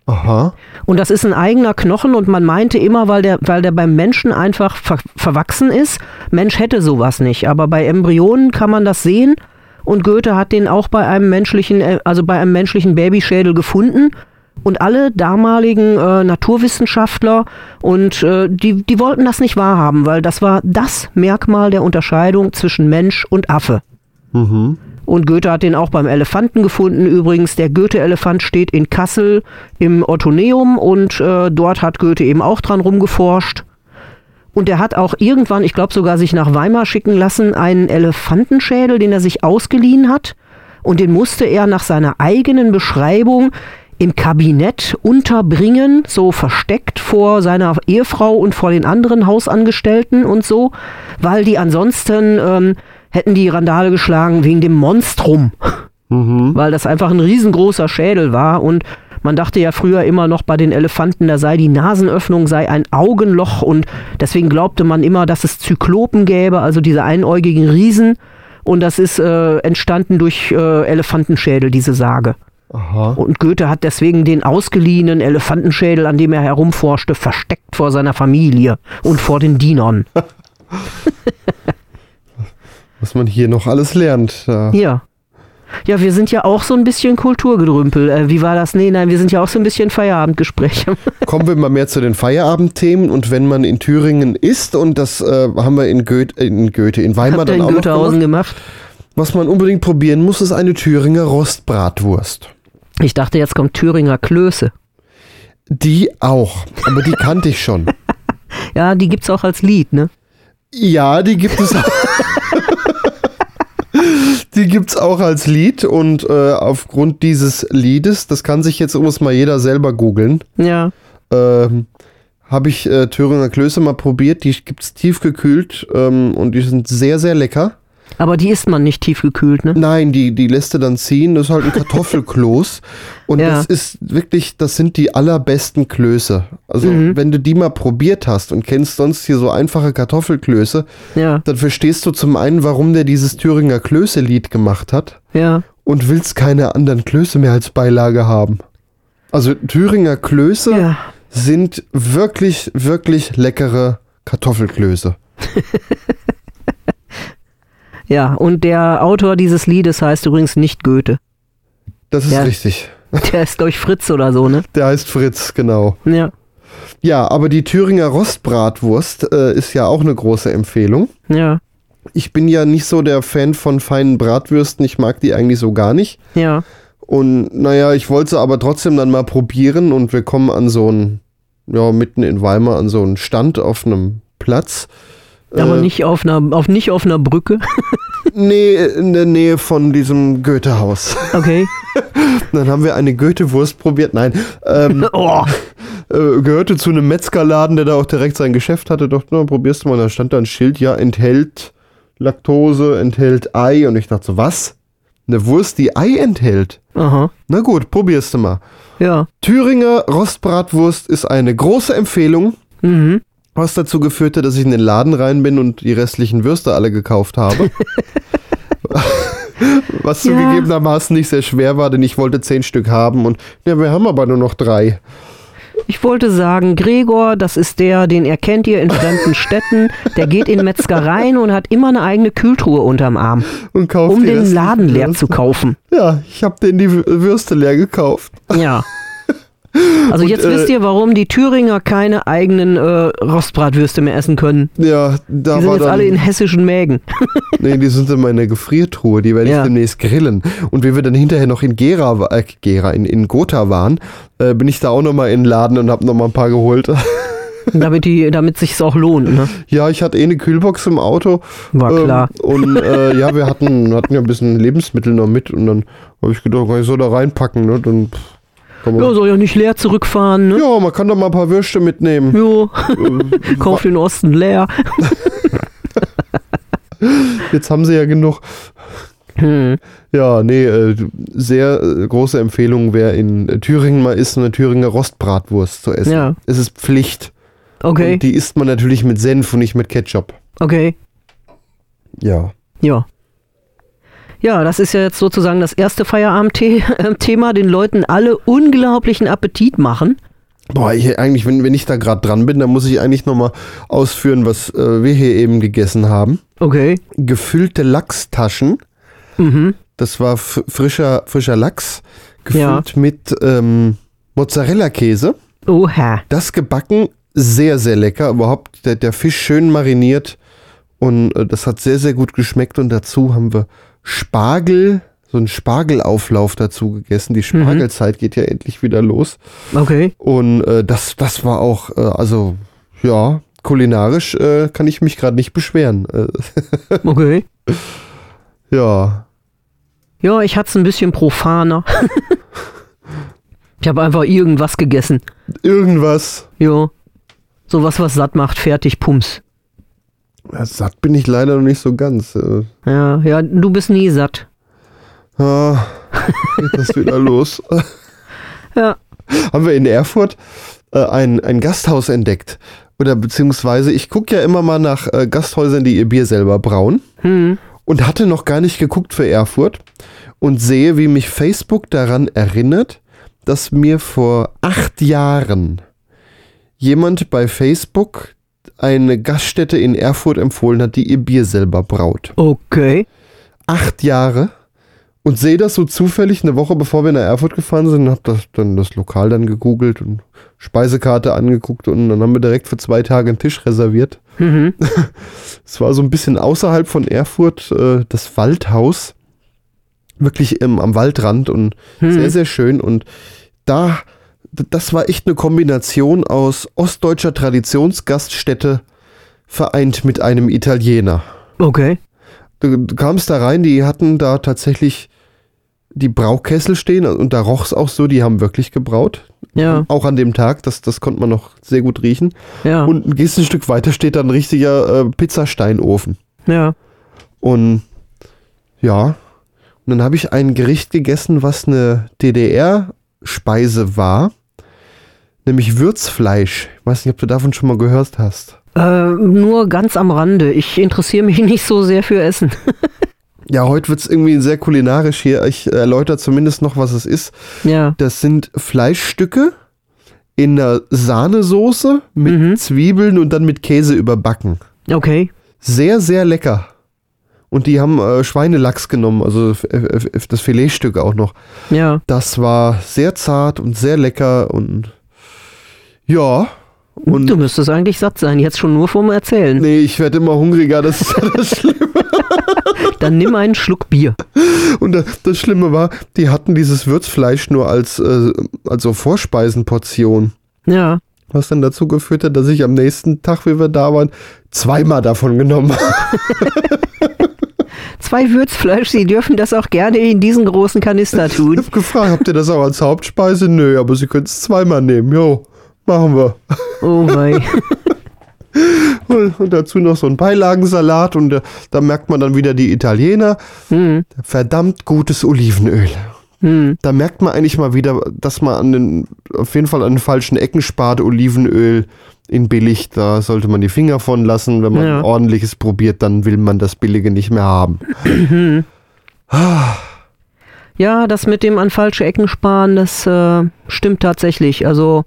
Aha. Und das ist ein eigener Knochen und man meinte immer, weil der, weil der beim Menschen einfach ver verwachsen ist, Mensch hätte sowas nicht. Aber bei Embryonen kann man das sehen und Goethe hat den auch bei einem menschlichen, äh, also bei einem menschlichen Babyschädel gefunden. Und alle damaligen äh, Naturwissenschaftler und äh, die, die wollten das nicht wahrhaben, weil das war das Merkmal der Unterscheidung zwischen Mensch und Affe. Mhm. Und Goethe hat den auch beim Elefanten gefunden. Übrigens, der Goethe-Elefant steht in Kassel im Ottoneum und äh, dort hat Goethe eben auch dran rumgeforscht. Und er hat auch irgendwann, ich glaube sogar sich nach Weimar schicken lassen, einen Elefantenschädel, den er sich ausgeliehen hat. Und den musste er nach seiner eigenen Beschreibung im Kabinett unterbringen, so versteckt vor seiner Ehefrau und vor den anderen Hausangestellten und so, weil die ansonsten ähm, hätten die Randale geschlagen wegen dem Monstrum, Mhm. weil das einfach ein riesengroßer Schädel war und man dachte ja früher immer noch bei den Elefanten, da sei die Nasenöffnung sei ein Augenloch und deswegen glaubte man immer, dass es Zyklopen gäbe, also diese einäugigen Riesen und das ist äh, entstanden durch äh, Elefantenschädel, diese Sage. Aha. Und Goethe hat deswegen den ausgeliehenen Elefantenschädel, an dem er herumforschte, versteckt vor seiner Familie und vor den Dienern. Was man hier noch alles lernt. Ja. Ja. Ja, wir sind ja auch so ein bisschen Kulturgedrümpel. Äh, wie war das? Nee, nein, wir sind ja auch so ein bisschen Feierabendgespräche. Kommen wir mal mehr zu den Feierabendthemen. Und wenn man in Thüringen ist, und das äh, haben wir in Goethe, in Goethe, in Weimar Habt dann in auch noch Goethausen gemacht, gemacht? was man unbedingt probieren muss, ist eine Thüringer Rostbratwurst. Ich dachte, jetzt kommt Thüringer Klöße. Die auch, aber die kannte ich schon. Ja, die gibt's auch als Lied, ne? Ja, die gibt es auch. die gibt's auch als Lied und äh, aufgrund dieses Liedes, das kann sich jetzt muss mal jeder selber googeln, Ja. ähm, habe ich äh, Thüringer Klöße mal probiert. Die gibt's tiefgekühlt ähm, und die sind sehr, sehr lecker. Aber die isst man nicht tiefgekühlt, ne? Nein, die, die lässt du dann ziehen. Das ist halt ein Kartoffelkloß. Und Ja. das ist wirklich, das sind die allerbesten Klöße. Also, Mhm. wenn du die mal probiert hast und kennst sonst hier so einfache Kartoffelklöße, Ja, dann verstehst du zum einen, warum der dieses Thüringer Klöße-Lied gemacht hat ja. und willst keine anderen Klöße mehr als Beilage haben. Also, Thüringer Klöße Ja. sind wirklich, wirklich leckere Kartoffelklöße. Ja, und der Autor dieses Liedes heißt übrigens nicht Goethe. Das ist Ja. richtig. Der ist, glaube ich, Fritz oder so, ne? Der heißt Fritz, genau. Ja. Ja, aber die Thüringer Rostbratwurst äh, ist ja auch eine große Empfehlung. Ja. Ich bin ja nicht so der Fan von feinen Bratwürsten. Ich mag die eigentlich so gar nicht. Ja. Und naja, ich wollte sie aber trotzdem dann mal probieren und wir kommen an so einen, ja, mitten in Weimar an so einen Stand auf einem Platz. Aber Äh, nicht auf einer, auf, nicht auf einer Brücke. Nee, in der Nähe von diesem Goethehaus. Okay. Dann haben wir eine Goethe-Wurst probiert. Nein, ähm, Oh. äh, gehörte zu einem Metzgerladen, der da auch direkt sein Geschäft hatte. Doch, na, probierst du mal. Da stand da ein Schild, ja, enthält Laktose enthält Ei. Und ich dachte so, was? Eine Wurst, die Ei enthält? Aha. Na gut, probierst du mal. Ja. Thüringer Rostbratwurst ist eine große Empfehlung. Mhm. Was dazu geführt hat, dass ich in den Laden rein bin und die restlichen Würste alle gekauft habe. Was Ja. zugegebenermaßen nicht sehr schwer war, denn ich wollte zehn Stück haben und ja, wir haben aber nur noch drei. Ich wollte sagen, Gregor, das ist der, den erkennt ihr in fremden Städten. Der geht in Metzgereien und hat immer eine eigene Kühltruhe unterm Arm, Und kauft um den Laden leer zu kaufen. Ja, ich habe den die Wü- Würste leer gekauft. Ja. Also Und, jetzt äh, wisst ihr, warum die Thüringer keine eigenen äh, Rostbratwürste mehr essen können. Ja, da Die sind jetzt dann, alle in hessischen Mägen. nee, die sind in meiner Gefriertruhe, die werde ich Ja. demnächst grillen. Und wie wir dann hinterher noch in Gera, äh, Gera, in, in Gotha waren, äh, bin ich da auch nochmal in den Laden und habe nochmal ein paar geholt. damit die, damit sich's auch lohnt, ne? ja, ich hatte eh eine Kühlbox im Auto. War Ähm, klar. Und äh, ja, wir hatten, hatten ja ein bisschen Lebensmittel noch mit und dann habe ich gedacht, kann ich so da reinpacken, ne? Dann pff, Ja, soll ja nicht leer zurückfahren, ne? ja, man kann doch mal ein paar Würste mitnehmen. Jo, kauf den Osten leer. Jetzt haben sie ja genug. Hm. Ja, nee, äh, sehr äh, große Empfehlung, wer in äh, Thüringen mal ist, eine Thüringer Rostbratwurst zu essen. Ja. Es ist Pflicht. Okay, Und die isst man natürlich mit Senf und nicht mit Ketchup. okay. Ja. Ja. Ja, das ist ja jetzt sozusagen das erste Feierabendthema, den Leuten alle unglaublichen Appetit machen. Boah, ich, eigentlich, wenn, wenn ich da gerade dran bin, dann muss ich eigentlich nochmal ausführen, was äh, wir hier eben gegessen haben. Okay. Gefüllte Lachstaschen. Mhm. Das war frischer, frischer Lachs, Ja. gefüllt mit ähm, Mozzarella-Käse. Oha. Das gebacken, sehr, sehr lecker. Überhaupt der, der Fisch schön mariniert und äh, das hat sehr, sehr gut geschmeckt. Und dazu haben wir Spargel, so einen Spargelauflauf dazu gegessen. Die Spargelzeit geht ja endlich wieder los. Okay. Und äh, das, das war auch, äh, also ja, kulinarisch äh, kann ich mich gerade nicht beschweren. Äh, Okay. ja, Ja, ich hatte es ein bisschen profaner. ich habe einfach irgendwas gegessen. irgendwas. Jo. Sowas, was satt macht, fertig, pums. Ja, satt bin ich leider noch nicht so ganz. Äh, Ja, ja, du bist nie satt. ah, geht das wieder los. Ja. haben wir in Erfurt äh, ein, ein Gasthaus entdeckt. Oder beziehungsweise, ich gucke ja immer mal nach äh, Gasthäusern, die ihr Bier selber brauen. Hm. Und hatte noch gar nicht geguckt für Erfurt. Und sehe, wie mich Facebook daran erinnert, dass mir vor acht Jahren jemand bei Facebook eine Gaststätte in Erfurt empfohlen hat, die ihr Bier selber braut. Okay. Acht Jahre. Und sehe das so zufällig eine Woche bevor wir nach Erfurt gefahren sind, habe das dann das Lokal dann gegoogelt und Speisekarte angeguckt und dann haben wir direkt für zwei Tage einen Tisch reserviert. Mhm. Es war so ein bisschen außerhalb von Erfurt, äh, das Waldhaus, wirklich im, am Waldrand und Hm. sehr, sehr schön. Und da, das war echt eine Kombination aus ostdeutscher Traditionsgaststätte vereint mit einem Italiener. Okay. Du, du kamst da rein, die hatten da tatsächlich die Braukessel stehen und da roch es auch so, die haben wirklich gebraut. Ja, Auch an dem Tag, das, das konnte man noch sehr gut riechen. ja, Und gehst ein Stück weiter, steht da ein richtiger äh, Pizzasteinofen. ja. Und ja, und dann habe ich ein Gericht gegessen, was eine DDR-Speise war, nämlich Würzfleisch. Ich weiß nicht, ob du davon schon mal gehört hast. Äh, nur ganz am Rande. Ich interessiere mich nicht so sehr für Essen. Ja, heute wird es irgendwie sehr kulinarisch hier. Ich erläutere zumindest noch, was es ist. ja. Das sind Fleischstücke in einer Sahnesoße mit Mhm. Zwiebeln und dann mit Käse überbacken. Okay. Sehr, sehr lecker. Und die haben äh, Schweinelachs genommen, also f- f- das Filetstück auch noch. Ja. Das war sehr zart und sehr lecker und ja. Und du müsstest eigentlich satt sein, jetzt schon nur vom Erzählen. nee, ich werde immer hungriger, das ist ja das Schlimme. Dann nimm einen Schluck Bier. Und das, das Schlimme war, die hatten dieses Würzfleisch nur als, äh, also Vorspeisenportion. Ja. Was dann dazu geführt hat, dass ich am nächsten Tag, wie wir da waren, zweimal davon genommen habe. Zwei Würzfleisch, Sie dürfen das auch gerne in diesen großen Kanister Ich tun. habe gefragt, habt ihr das auch als Hauptspeise? Nö, aber Sie können es zweimal nehmen. Jo, machen wir. Oh wei. Und, dazu noch so ein Beilagensalat und äh, da merkt man dann wieder die Italiener. Hm, Verdammt gutes Olivenöl. hm. Da merkt man eigentlich mal wieder, dass man an den, auf jeden Fall an den falschen Ecken spart. Olivenöl in billig, da sollte man die Finger von lassen. Wenn man Ja. ordentliches probiert, dann will man das Billige nicht mehr haben. Ja, das mit dem an falsche Ecken sparen, das äh, stimmt tatsächlich. Also,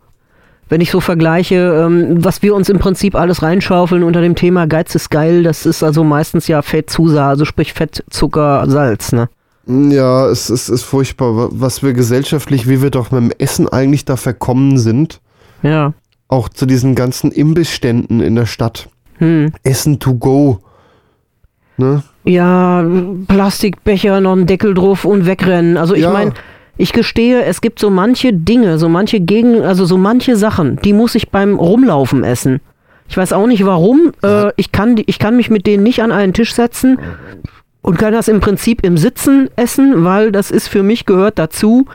wenn ich so vergleiche, ähm, was wir uns im Prinzip alles reinschaufeln unter dem Thema Geiz ist geil, das ist also meistens ja Fett, Zusaat, also sprich Fett, Zucker, Salz, ne? Ja, es, es ist furchtbar, wa- was wir gesellschaftlich, wie wir doch mit dem Essen eigentlich da verkommen sind. Ja. Auch zu diesen ganzen Imbissständen in der Stadt. Hm. Essen to go. Ne? Ja, Plastikbecher, noch einen Deckel drauf und wegrennen. Also ich Ja. meine, ich gestehe, es gibt so manche Dinge, so manche Gegen, also so manche Sachen, die muss ich beim Rumlaufen essen. Ich weiß auch nicht warum. Äh, ich, kann, ich kann mich mit denen nicht an einen Tisch setzen und kann das im Prinzip im Sitzen essen, weil das ist für mich gehört dazu,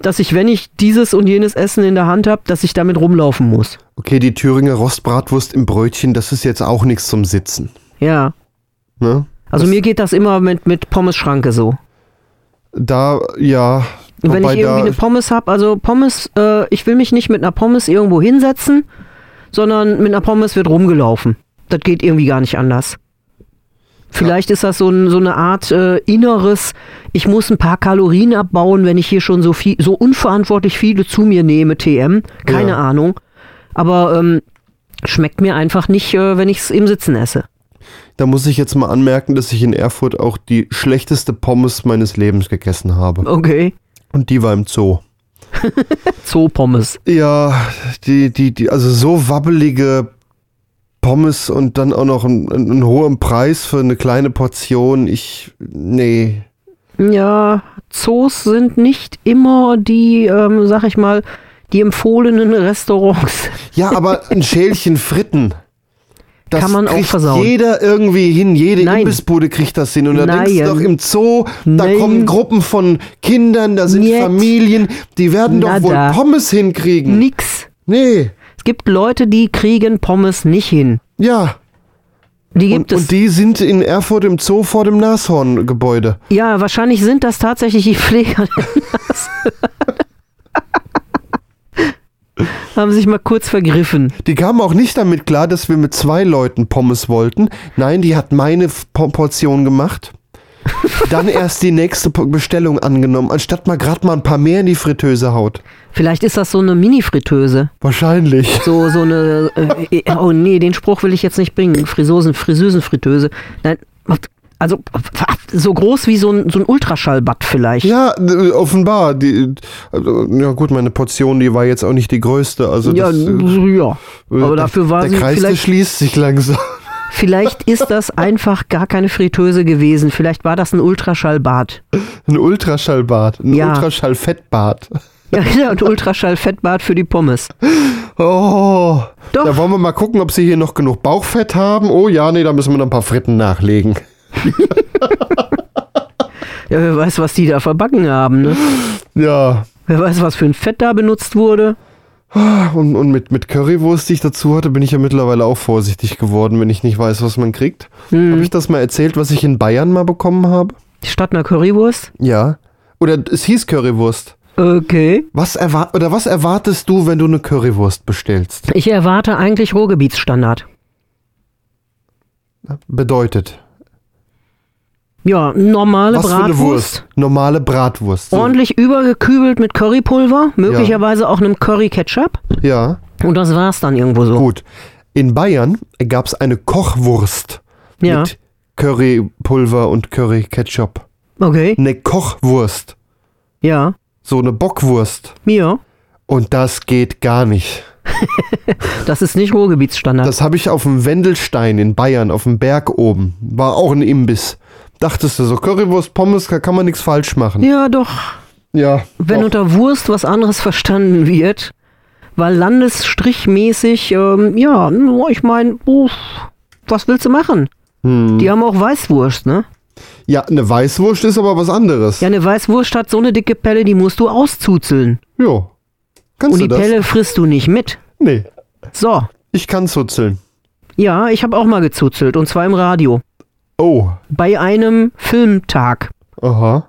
dass ich, wenn ich dieses und jenes Essen in der Hand habe, dass ich damit rumlaufen muss. Okay, die Thüringer Rostbratwurst im Brötchen, das ist jetzt auch nichts zum Sitzen. Ja. Ne? Also Das- mir geht das immer mit, mit Pommes-Schranke so. Da, ja. Und wenn ich irgendwie eine Pommes habe, also Pommes, äh, ich will mich nicht mit einer Pommes irgendwo hinsetzen, sondern mit einer Pommes wird rumgelaufen. Das geht irgendwie gar nicht anders. Vielleicht ist das so, ein, so eine Art äh, inneres, ich muss ein paar Kalorien abbauen, wenn ich hier schon so viel, so unverantwortlich viele zu mir nehme, TM. Keine Ja. Ahnung. Aber ähm, schmeckt mir einfach nicht, äh, wenn ich es im Sitzen esse. da muss ich jetzt mal anmerken, dass ich in Erfurt auch die schlechteste Pommes meines Lebens gegessen habe. Okay. Und die war im Zoo. Zoo-Pommes. Ja, die, die, die, also so wabbelige Pommes und dann auch noch einen, einen hohen Preis für eine kleine Portion. Ich, nee. Ja, Zoos sind nicht immer die, ähm, sag ich mal, die empfohlenen Restaurants. Ja, aber ein Schälchen Fritten. Das Kann man auch versauen. jeder irgendwie hin, jede Nein. Imbissbude kriegt das hin. Und da denkst du doch im Zoo, da Nein. kommen Gruppen von Kindern, da sind Niet. Familien, die werden doch Nada. wohl Pommes hinkriegen. Nix. Nee, Es gibt Leute, die kriegen Pommes nicht hin. ja. Die gibt Und, es. und die sind in Erfurt im Zoo vor dem Nashorn-Gebäude. ja, wahrscheinlich sind das tatsächlich die Pfleger. Haben sich mal kurz vergriffen. Die kamen auch nicht damit klar, dass wir mit zwei Leuten Pommes wollten. Nein, die hat meine Portion gemacht. Dann erst die nächste Bestellung angenommen, anstatt mal gerade mal ein paar mehr in die Fritteuse haut. Vielleicht ist das so eine Mini-Fritteuse. Wahrscheinlich. So, so eine. Äh, oh nee, den Spruch will ich jetzt nicht bringen. Frisosen, Friseusenfritteuse. Nein, also so groß wie so ein, so ein Ultraschallbad vielleicht. Ja, äh, offenbar. Die, also, ja gut, meine Portion, die war jetzt auch nicht die größte. Also Ja, das, äh, ja. Aber dafür war der sie Kreis, der vielleicht, schließt sich langsam. vielleicht ist das einfach gar keine Fritteuse gewesen. Vielleicht war das ein Ultraschallbad. Ein Ultraschallbad, ein Ja. Ultraschallfettbad. Ja, genau, ein Ultraschallfettbad für die Pommes. Oh, Doch. da wollen wir mal gucken, ob sie hier noch genug Bauchfett haben. Oh ja, nee, da müssen wir noch ein paar Fritten nachlegen. Ja, wer weiß, was die da verbacken haben, ne? Ja, Wer weiß, was für ein Fett da benutzt wurde. und, und mit, mit Currywurst, die ich dazu hatte, bin ich ja mittlerweile auch vorsichtig geworden, wenn ich nicht weiß, was man kriegt. Hm. Habe ich das mal erzählt, was ich in Bayern mal bekommen habe? Statt einer Currywurst. Ja. Oder es hieß Currywurst. Okay. Was erwart oder was erwartest du, wenn du eine Currywurst bestellst? Ich erwarte eigentlich Ruhrgebietsstandard. Bedeutet. Ja, normale was für eine Bratwurst. Wurst? Normale Bratwurst. So. Ordentlich übergekübelt mit Currypulver, möglicherweise auch einem Curry-Ketchup. Ja, Und das war's dann irgendwo so. gut. In Bayern gab es eine Kochwurst Ja. mit Currypulver und Curry-Ketchup. Okay. Eine Kochwurst. Ja. So eine Bockwurst. Ja. Und das geht gar nicht. Das ist nicht Ruhrgebietsstandard. Das habe ich auf dem Wendelstein in Bayern, auf dem Berg oben. War auch ein Imbiss. Dachtest du so, Currywurst, Pommes, da kann man nichts falsch machen. ja, doch. Ja. Wenn doch. unter Wurst was anderes verstanden wird, weil landesstrichmäßig, ähm, ja, ich meine, was willst du machen? Hm. Die haben auch Weißwurst, ne? Ja, eine Weißwurst ist aber was anderes. Ja, eine Weißwurst hat so eine dicke Pelle, die musst du auszuzeln. Jo. Kannst Und die das? Pelle frisst du nicht mit. Nee. So. Ich kann zuzeln. Ja, ich habe auch mal gezuzelt und zwar im Radio. Oh, Bei einem Filmtag. aha.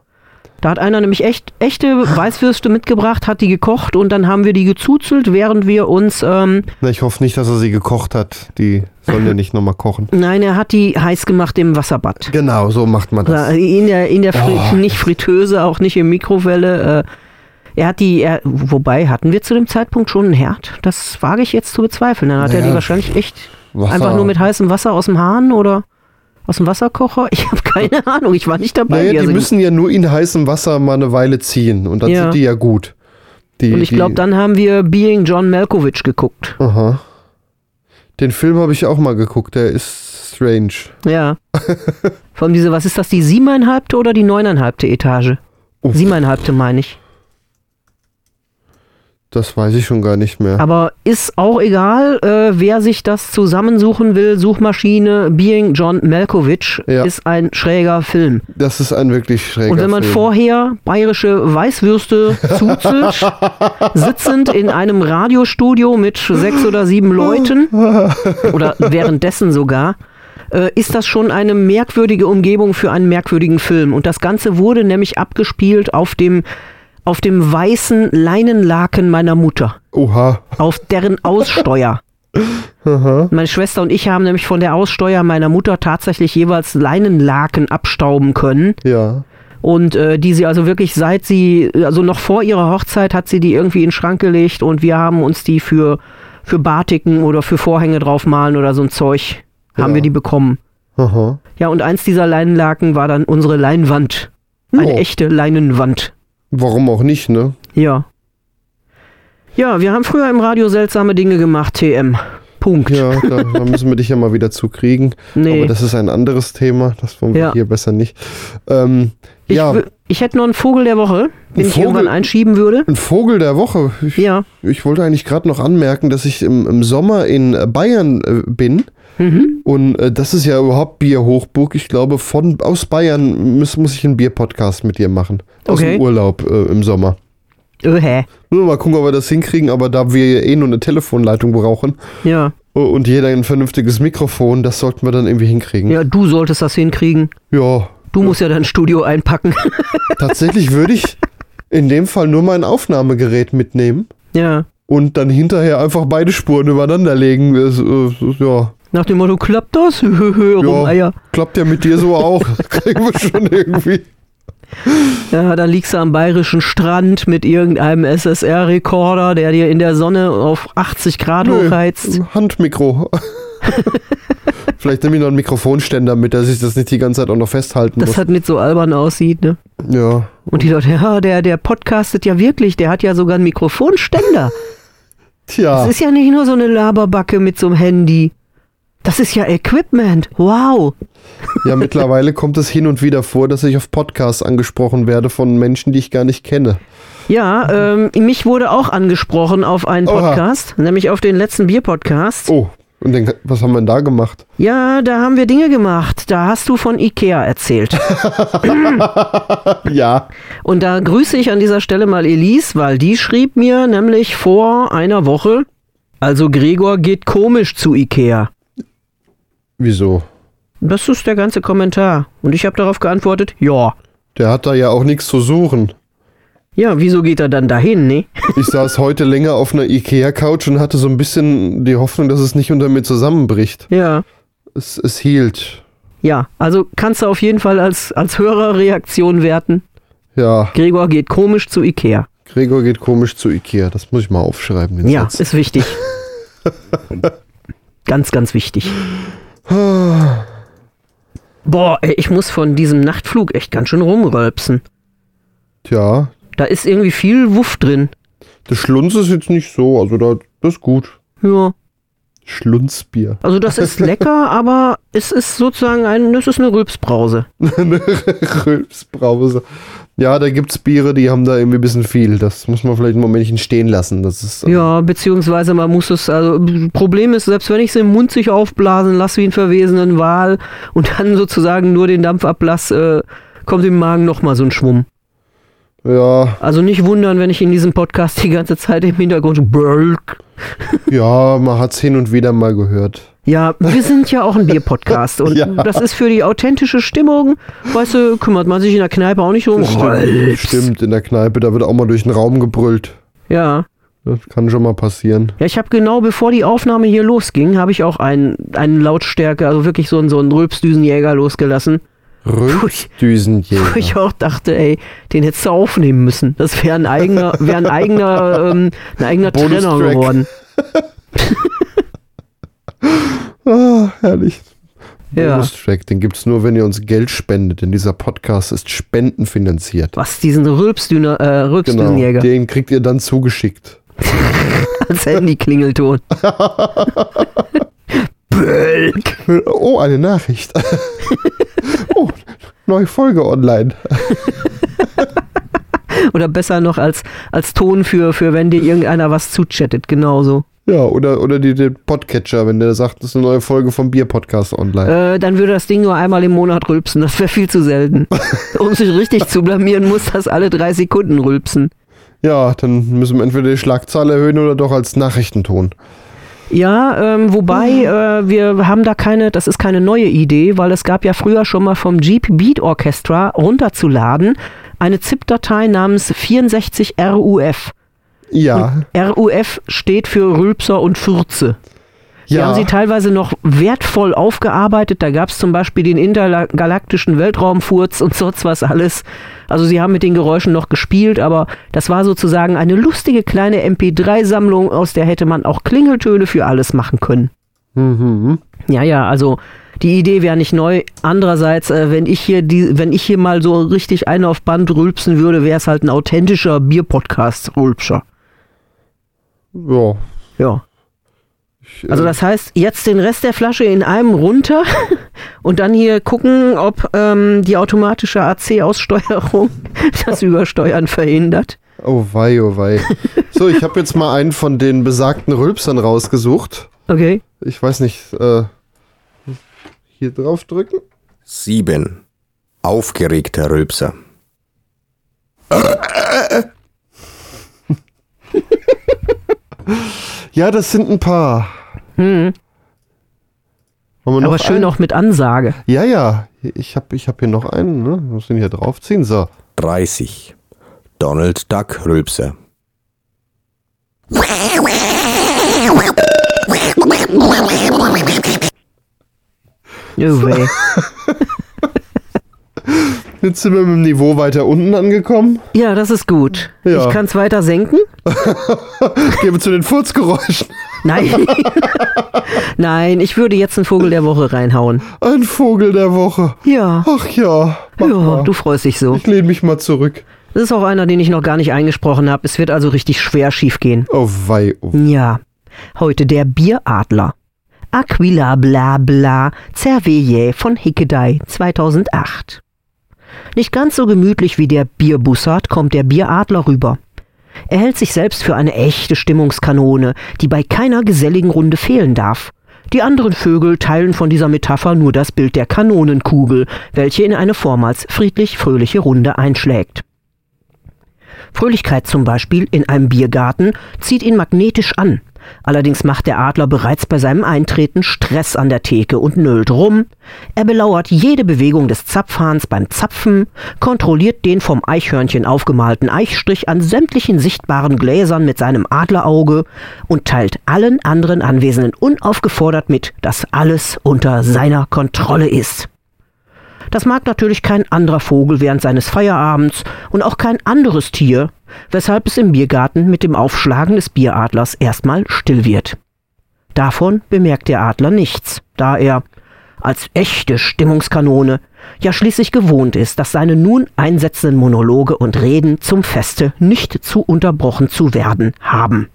Da hat einer nämlich echt echte Weißwürste mitgebracht, hat die gekocht und dann haben wir die gezuzelt, während wir uns, ähm, Na, ich hoffe nicht, dass er sie gekocht hat. Die sollen ja nicht nochmal kochen. nein, er hat die heiß gemacht im Wasserbad. Genau, so macht man das. In der, in der Fri Oh. nicht Fritteuse, auch nicht in Mikrowelle. Äh, er hat die, er, wobei, hatten wir zu dem Zeitpunkt schon einen Herd? Das wage ich jetzt zu bezweifeln. Dann hat er Ja. die wahrscheinlich echt Wasser- einfach nur mit heißem Wasser aus dem Hahn oder aus dem Wasserkocher. Ich habe keine Ahnung, ich war nicht dabei. Naja, die sie- müssen ja nur in heißem Wasser mal eine Weile ziehen und dann Ja. sind die ja gut. Die, und ich glaube, dann haben wir Being John Malkovich geguckt. Aha. Den Film habe ich auch mal geguckt, der ist strange. Ja. Von diese, was ist das, die siebeneinhalbte oder die neuneinhalbte Etage? Uff. Siebeneinhalbte meine ich. Das weiß ich schon gar nicht mehr. Aber ist auch egal, äh, wer sich das zusammensuchen will. Suchmaschine Being John Malkovich Ja. ist ein schräger Film. Das ist ein wirklich schräger Und wenn man Film. vorher bayerische Weißwürste zuzelt, sitzend in einem Radiostudio mit sechs oder sieben Leuten oder währenddessen sogar, äh, ist das schon eine merkwürdige Umgebung für einen merkwürdigen Film. Und das Ganze wurde nämlich abgespielt auf dem, auf dem weißen Leinenlaken meiner Mutter, Oha. auf deren Aussteuer. Meine Schwester und ich haben nämlich von der Aussteuer meiner Mutter tatsächlich jeweils Leinenlaken abstauben können. Ja. Und äh, die sie also wirklich seit sie, also noch vor ihrer Hochzeit hat sie die irgendwie in den Schrank gelegt und wir haben uns die für, für Batiken oder für Vorhänge draufmalen oder so ein Zeug, haben Ja. wir die bekommen. Aha. Ja, und eins dieser Leinenlaken war dann unsere Leinwand. Eine Ja. echte Leinenwand. Warum auch nicht, ne? Ja. Ja, wir haben früher im Radio seltsame Dinge gemacht, TM. Punkt. Ja, da, da müssen wir dich ja mal wieder zukriegen. nee. Aber das ist ein anderes Thema. Das wollen wir Ja. hier besser nicht. Ähm, ich, ja, ich hätte noch einen Vogel der Woche, den Ein ich Vogel? irgendwann einschieben würde. ein Vogel der Woche. Ich, Ja. ich wollte eigentlich gerade noch anmerken, dass ich im, im Sommer in Bayern äh, bin. Mhm. Und äh, das ist ja überhaupt Bierhochburg. Ich glaube, von aus Bayern muss, muss ich einen Bierpodcast mit dir machen. Aus Okay. dem Urlaub äh, im Sommer. Äh, hä? Müssen wir mal gucken, ob wir das hinkriegen, aber da wir ja eh nur eine Telefonleitung brauchen Ja. äh, und jeder ein vernünftiges Mikrofon, das sollten wir dann irgendwie hinkriegen. Ja, du solltest das hinkriegen. ja Du musst ja dein Studio einpacken. tatsächlich würde ich in dem Fall nur mein Aufnahmegerät mitnehmen ja. und dann hinterher einfach beide Spuren übereinander legen. Äh, ja. Nach dem Motto, klappt das? Rumeier. klappt ja mit dir so auch. Kriegen wir schon irgendwie. Ja, dann liegst du am bayerischen Strand mit irgendeinem SSR-Rekorder, der dir in der Sonne auf 80 Grad Nö, hochheizt. Handmikro. Vielleicht nehme ich noch einen Mikrofonständer mit, dass ich das nicht die ganze Zeit auch noch festhalten Das muss. halt nicht so albern aussieht, ne? Ja. Und die Leute, ja, der, der podcastet ja wirklich, der hat ja sogar einen Mikrofonständer. Tja. Das ist ja nicht nur so eine Laberbacke mit so einem Handy. Das ist ja Equipment. Wow. Ja, mittlerweile kommt es hin und wieder vor, dass ich auf Podcasts angesprochen werde von Menschen, die ich gar nicht kenne. Ja, ähm, mich wurde auch angesprochen auf einen Oha. Podcast, nämlich auf den letzten Bier-Podcast. Oh, und den, was haben wir denn da gemacht? Ja, da haben wir Dinge gemacht. Da hast du von Ikea erzählt. Ja. Und da grüße ich an dieser Stelle mal Elise, weil die schrieb mir nämlich vor einer Woche, also Gregor geht komisch zu Ikea. Wieso? Das ist der ganze Kommentar. Und ich habe darauf geantwortet, ja. Der hat da ja auch nichts zu suchen. Ja, wieso geht er dann dahin, ne? Ich saß heute länger auf einer Ikea-Couch und hatte so ein bisschen die Hoffnung, dass es nicht unter mir zusammenbricht. Ja. Es, es hielt. Ja, also kannst du auf jeden Fall als, als Hörerreaktion werten. Ja, Gregor geht komisch zu Ikea. Gregor geht komisch zu Ikea. Das muss ich mal aufschreiben. Ja, Satz. ist wichtig. ganz, ganz wichtig. Boah, ey, ich muss von diesem Nachtflug echt ganz schön rumrölpsen. Tja, Da ist irgendwie viel Wuff drin. der Schlunz ist jetzt nicht so. Also da, das ist gut. Ja. Schlunzbier. Also das ist lecker, aber es ist sozusagen ein, das ist eine Rülpsbrause. Eine Rülpsbrause. Ja, da gibt's Biere, die haben da irgendwie ein bisschen viel. Das muss man vielleicht ein Momentchen stehen lassen. Das ist, äh, Ja, beziehungsweise man muss es, also Problem ist, selbst wenn ich es im Mund sich aufblasen lasse wie einen verwesenen Wal und dann sozusagen nur den Dampf ablasse, äh, kommt im Magen nochmal so ein Schwumm. Ja, Also nicht wundern, wenn ich in diesem Podcast die ganze Zeit im Hintergrund Brrrk. ja, man hat's hin und wieder mal gehört. Ja, wir sind ja auch ein Bierpodcast und Ja. das ist für die authentische Stimmung, weißt du, kümmert man sich in der Kneipe auch nicht um. Stimmt, stimmt, in der Kneipe, da wird auch mal durch den Raum gebrüllt. Ja. Das kann schon mal passieren. Ja, ich habe genau bevor die Aufnahme hier losging, habe ich auch einen, einen Lautstärke, also wirklich so einen, so einen Rülpsdüsenjäger losgelassen. Rülpsdüsenjäger. ich auch dachte, ey, den hättest du aufnehmen müssen. Das wäre ein eigener, wäre ein eigener, ähm, ein eigener Bonustrack. geworden. Ah, herrlich. Ja. Bonustrack, den gibt's nur, wenn ihr uns Geld spendet, denn dieser Podcast ist spendenfinanziert. Was, diesen Rülpsdüner, äh, Genau, Rülpsdüsenjäger den kriegt ihr dann zugeschickt. als Handy-Klingelton. Bölk. Oh, eine Nachricht. Neue Folge online. Oder besser noch als, als Ton für, für wenn dir irgendeiner was zuchattet, genauso. Ja, oder, oder die, den Podcatcher, wenn der sagt, das ist eine neue Folge vom Bier-Podcast online. Äh, dann würde das Ding nur einmal im Monat rülpsen. Das wäre viel zu selten. um sich richtig zu blamieren, muss das alle drei Sekunden rülpsen. Ja, dann müssen wir entweder die Schlagzahl erhöhen oder doch als Nachrichtenton. Ja, ähm, wobei äh, wir haben da keine, das ist keine neue Idee, weil es gab ja früher schon mal vom Jeep Beat Orchestra runterzuladen eine ZIP-Datei namens 64RUF. Ja, RUF steht für Rülpser und Fürze. Die ja. haben sie teilweise noch wertvoll aufgearbeitet. Da gab es zum Beispiel den intergalaktischen Weltraumfurz und sonst was alles. Also sie haben mit den Geräuschen noch gespielt, aber das war sozusagen eine lustige kleine MP3-Sammlung, aus der hätte man auch Klingeltöne für alles machen können. Mhm. Ja, ja, also die Idee wäre nicht neu. Andererseits, äh, wenn ich hier die, wenn ich hier mal so richtig einen auf Band rülpsen würde, wäre es halt ein authentischer Bierpodcast-Rülpscher. Ja. Ja. Ich, Also äh, das heißt, jetzt den Rest der Flasche in einem runter und dann hier gucken, ob ähm, die automatische AC-Aussteuerung das Übersteuern verhindert. oh wei, oh wei. So, ich habe jetzt mal einen von den besagten Rülpsern rausgesucht. Okay. Ich weiß nicht, äh, hier drauf drücken. 7. Aufgeregter Rülpser. Ja, das sind ein paar. Hm. Aber schön einen? auch mit Ansage. Ja, ja. Ich habe ich hab hier noch einen, ne? Muss den hier draufziehen. So. 30. Donald Duck Rülpser. Oh weh. Jetzt sind wir mit dem Niveau weiter unten angekommen. Ja, das ist gut. Ja. Ich kann es weiter senken? Gehen wir zu den Furzgeräuschen. Nein. Nein, ich würde jetzt einen Vogel der Woche reinhauen. Ein Vogel der Woche. Ja. Ach ja. Ja, mal. du freust dich so. Ich lehne mich mal zurück. Das ist auch einer, den ich noch gar nicht eingesprochen habe. Es wird also richtig schwer schief gehen. Oh wei. Oh. Ja, heute der Bieradler. Aquila bla bla Cerveye von Hickedey 2008. Nicht ganz so gemütlich wie der Bierbussard kommt der Bieradler rüber. Er hält sich selbst für eine echte Stimmungskanone, die bei keiner geselligen Runde fehlen darf. Die anderen Vögel teilen von dieser Metapher nur das Bild der Kanonenkugel, welche in eine vormals friedlich-fröhliche Runde einschlägt. Fröhlichkeit zum Beispiel in einem Biergarten zieht ihn magnetisch an. Allerdings macht der Adler bereits bei seinem Eintreten Stress an der Theke und nölt rum. Er belauert jede Bewegung des Zapfhahns beim Zapfen, kontrolliert den vom Eichhörnchen aufgemalten Eichstrich an sämtlichen sichtbaren Gläsern mit seinem Adlerauge und teilt allen anderen Anwesenden unaufgefordert mit, dass alles unter seiner Kontrolle ist. Das mag natürlich kein anderer Vogel während seines Feierabends und auch kein anderes Tier, weshalb es im Biergarten mit dem Aufschlagen des Bieradlers erstmal still wird. Davon bemerkt der Adler nichts, da er, als echte Stimmungskanone, ja schließlich gewohnt ist, dass seine nun einsetzenden Monologe und Reden zum Feste nicht zu unterbrochen zu werden haben.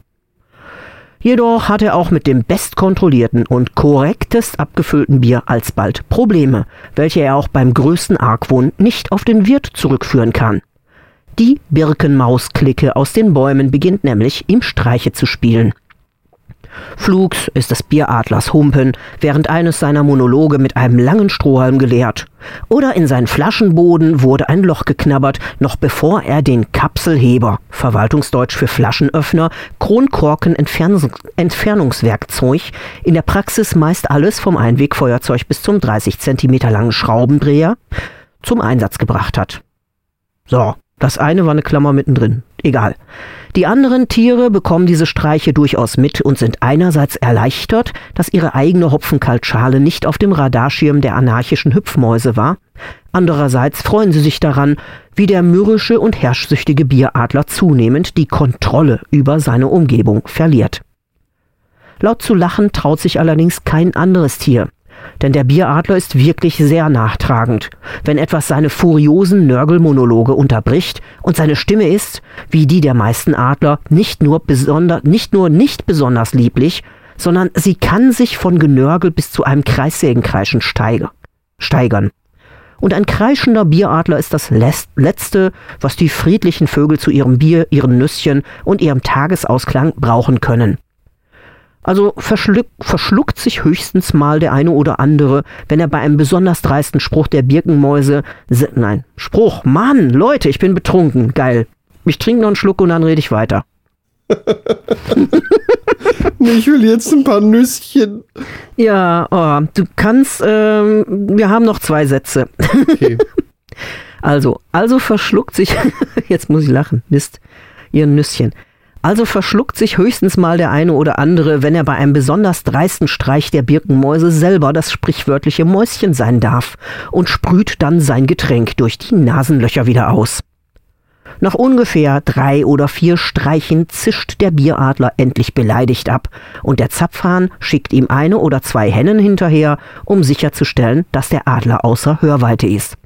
Jedoch hat er auch mit dem bestkontrollierten und korrektest abgefüllten Bier alsbald Probleme, welche er auch beim größten Argwohn nicht auf den Wirt zurückführen kann. Die Birkenmaus-Clique aus den Bäumen beginnt nämlich, ihm Streiche zu spielen. Flugs ist des Bieradlers Humpen während eines seiner Monologe mit einem langen Strohhalm geleert. Oder in seinen Flaschenboden wurde ein Loch geknabbert, noch bevor er den Kapselheber, Verwaltungsdeutsch für Flaschenöffner, Kronkorken Entfernungs Entfernungswerkzeug, in der Praxis meist alles vom Einwegfeuerzeug bis zum 30 cm langen Schraubendreher, zum Einsatz gebracht hat. So, das eine war eine Klammer mittendrin. Egal. Die anderen Tiere bekommen diese Streiche durchaus mit und sind einerseits erleichtert, dass ihre eigene Hopfenkaltschale nicht auf dem Radarschirm der anarchischen Hüpfmäuse war. Andererseits freuen sie sich daran, wie der mürrische und herrschsüchtige Bieradler zunehmend die Kontrolle über seine Umgebung verliert. Laut zu lachen traut sich allerdings kein anderes Tier. Denn der Bieradler ist wirklich sehr nachtragend. Wenn etwas seine furiosen Nörgelmonologe unterbricht und seine Stimme ist, wie die der meisten Adler, nicht nur, besonder, nicht, nur nicht besonders lieblich, sondern sie kann sich von Genörgel bis zu einem Kreissägenkreischen steiger, steigern. Und ein kreischender Bieradler ist das Letzte, was die friedlichen Vögel zu ihrem Bier, ihren Nüsschen und ihrem Tagesausklang brauchen können. Also verschluck, verschluckt sich höchstens mal der eine oder andere, wenn er bei einem besonders dreisten Spruch der Birkenmäuse, nein, Spruch, Mann, Leute, ich bin betrunken, geil. Ich trinke noch einen Schluck und dann rede ich weiter. ich will jetzt ein paar Nüsschen. Ja, oh, du kannst, ähm, wir haben noch zwei Sätze. Okay. Also, also verschluckt sich, jetzt muss ich lachen, Mist, ihr Nüsschen. Also verschluckt sich höchstens mal der eine oder andere, wenn er bei einem besonders dreisten Streich der Birkenmäuse selber das sprichwörtliche Mäuschen sein darf und sprüht dann sein Getränk durch die Nasenlöcher wieder aus. Nach ungefähr drei oder vier Streichen zischt der Bieradler endlich beleidigt ab und der Zapfhahn schickt ihm eine oder zwei Hennen hinterher, um sicherzustellen, dass der Adler außer Hörweite ist.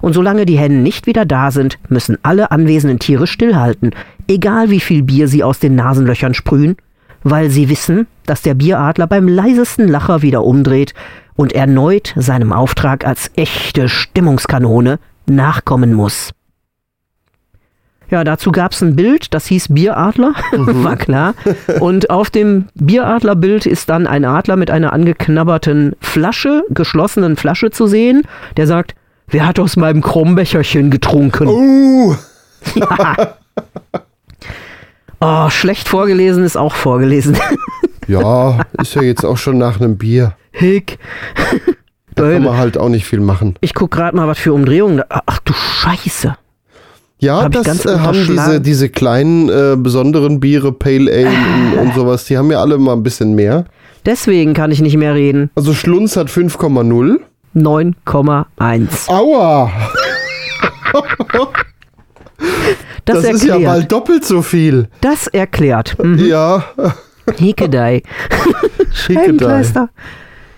Und solange die Hennen nicht wieder da sind, müssen alle anwesenden Tiere stillhalten, egal wie viel Bier sie aus den Nasenlöchern sprühen, weil sie wissen, dass der Bieradler beim leisesten Lacher wieder umdreht und erneut seinem Auftrag als echte Stimmungskanone nachkommen muss. Ja, dazu gab es ein Bild, das hieß Bieradler, mhm. war klar. Und auf dem Bieradlerbild ist dann ein Adler mit einer angeknabberten Flasche, geschlossenen Flasche zu sehen, der sagt, wer hat aus meinem Krummbecherchen getrunken? Oh! Oh, schlecht vorgelesen ist auch vorgelesen. ja, ist ja jetzt auch schon nach einem Bier. Hick. Da kann man halt auch nicht viel machen. Ich guck gerade mal, was für Umdrehungen. Ach du Scheiße. Ja, Hab das äh, haben diese, diese kleinen äh, besonderen Biere, Pale Ale und, und, sowas, die haben ja alle mal ein bisschen mehr. Deswegen kann ich nicht mehr reden. Also Schlunz hat 5,0. 9,1. Aua! Das, das ist ja mal doppelt so viel. Das erklärt. Mhm. Ja. Hikedei. Scheibenkleister.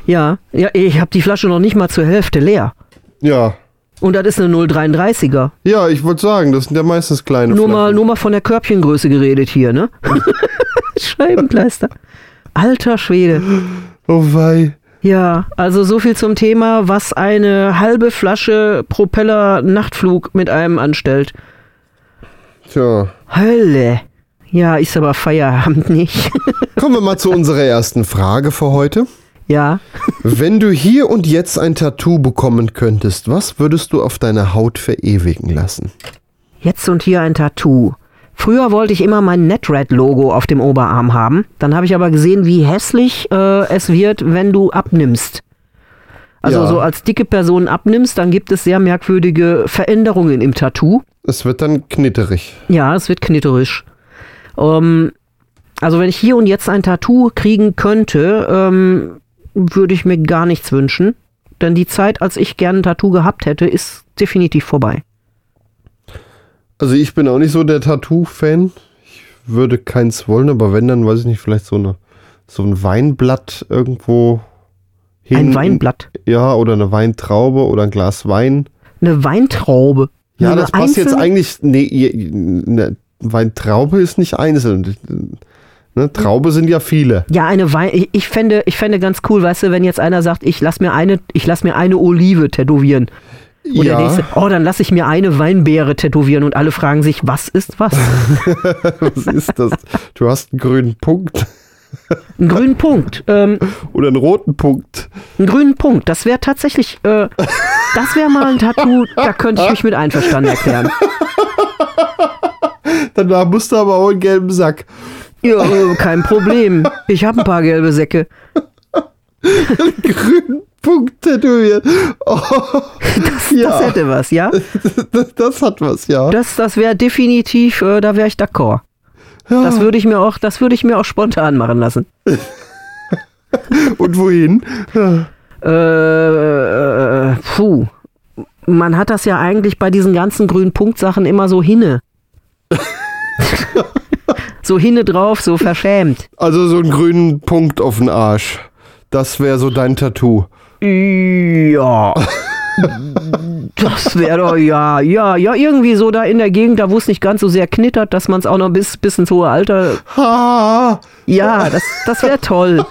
Ja, ja, ich habe die Flasche noch nicht mal zur Hälfte leer. Ja. Und das ist eine 0,33er. Ja, ich wollte sagen, das sind ja meistens kleine nur mal, nur mal von der Körbchengröße geredet hier, ne? Scheibenkleister. Alter Schwede. Oh wei. Ja, also so viel zum Thema, was eine halbe Flasche Propeller Nachtflug mit einem anstellt. Tja. Hölle. Ja, ist aber Feierabend nicht. Kommen wir mal zu unserer ersten Frage für heute. Ja. Wenn du hier und jetzt ein Tattoo bekommen könntest, was würdest du auf deiner Haut verewigen lassen? Jetzt und hier ein Tattoo. Früher wollte ich immer mein NetRed-Logo auf dem Oberarm haben. Dann habe ich aber gesehen, wie hässlich äh, es wird, wenn du abnimmst. Also ja. so als dicke Person abnimmst, dann gibt es sehr merkwürdige Veränderungen im Tattoo. Es wird dann knitterig. Ja, es wird knitterisch. Ähm, also wenn ich hier und jetzt ein Tattoo kriegen könnte, ähm, würde ich mir gar nichts wünschen. Denn die Zeit, als ich gerne ein Tattoo gehabt hätte, ist definitiv vorbei. Also ich bin auch nicht so der Tattoo-Fan. Ich würde keins wollen, aber wenn, dann weiß ich nicht, vielleicht so, eine, so ein Weinblatt irgendwo. Ein Weinblatt? Ja, oder eine Weintraube oder ein Glas Wein. Eine Weintraube? Ja, das passt jetzt eigentlich. Nee, eine Weintraube ist nicht einzeln. Ne, Traube sind ja viele. Ja, eine Wein. Ich, ich, fände, ich fände ganz cool, weißt du, wenn jetzt einer sagt, ich lass mir eine, ich lass mir eine Olive tätowieren. Und ja. der nächste, oh, dann lasse ich mir eine Weinbeere tätowieren und alle fragen sich, was ist was? was ist das? Du hast einen grünen Punkt. Einen grünen Punkt. Ähm, Oder einen roten Punkt. einen grünen Punkt. Das wäre tatsächlich, äh, das wäre mal ein Tattoo, da könnte ich mich mit einverstanden erklären. Danach musst du aber auch einen gelben Sack. Ja, kein Problem. Ich habe ein paar gelbe Säcke. Grünen Punkt tätowiert. Oh, Das ja, hätte was, ja? das, das hat was, ja. Das, das wäre definitiv, äh, da wäre ich d'accord. Das würde ich mir auch, das würde ich mir auch spontan machen lassen. Und wohin? Äh, äh, puh. Man hat das ja eigentlich bei diesen ganzen grünen Punktsachen immer so hinne. so hinne drauf, so verschämt. Also so einen grünen Punkt auf den Arsch. Das wäre so dein Tattoo. Ja. Das wäre doch, ja, ja, ja, irgendwie so da in der Gegend, da wo es nicht ganz so sehr knittert, dass man es auch noch bis, bis ins hohe Alter. Ja, das, das wäre toll.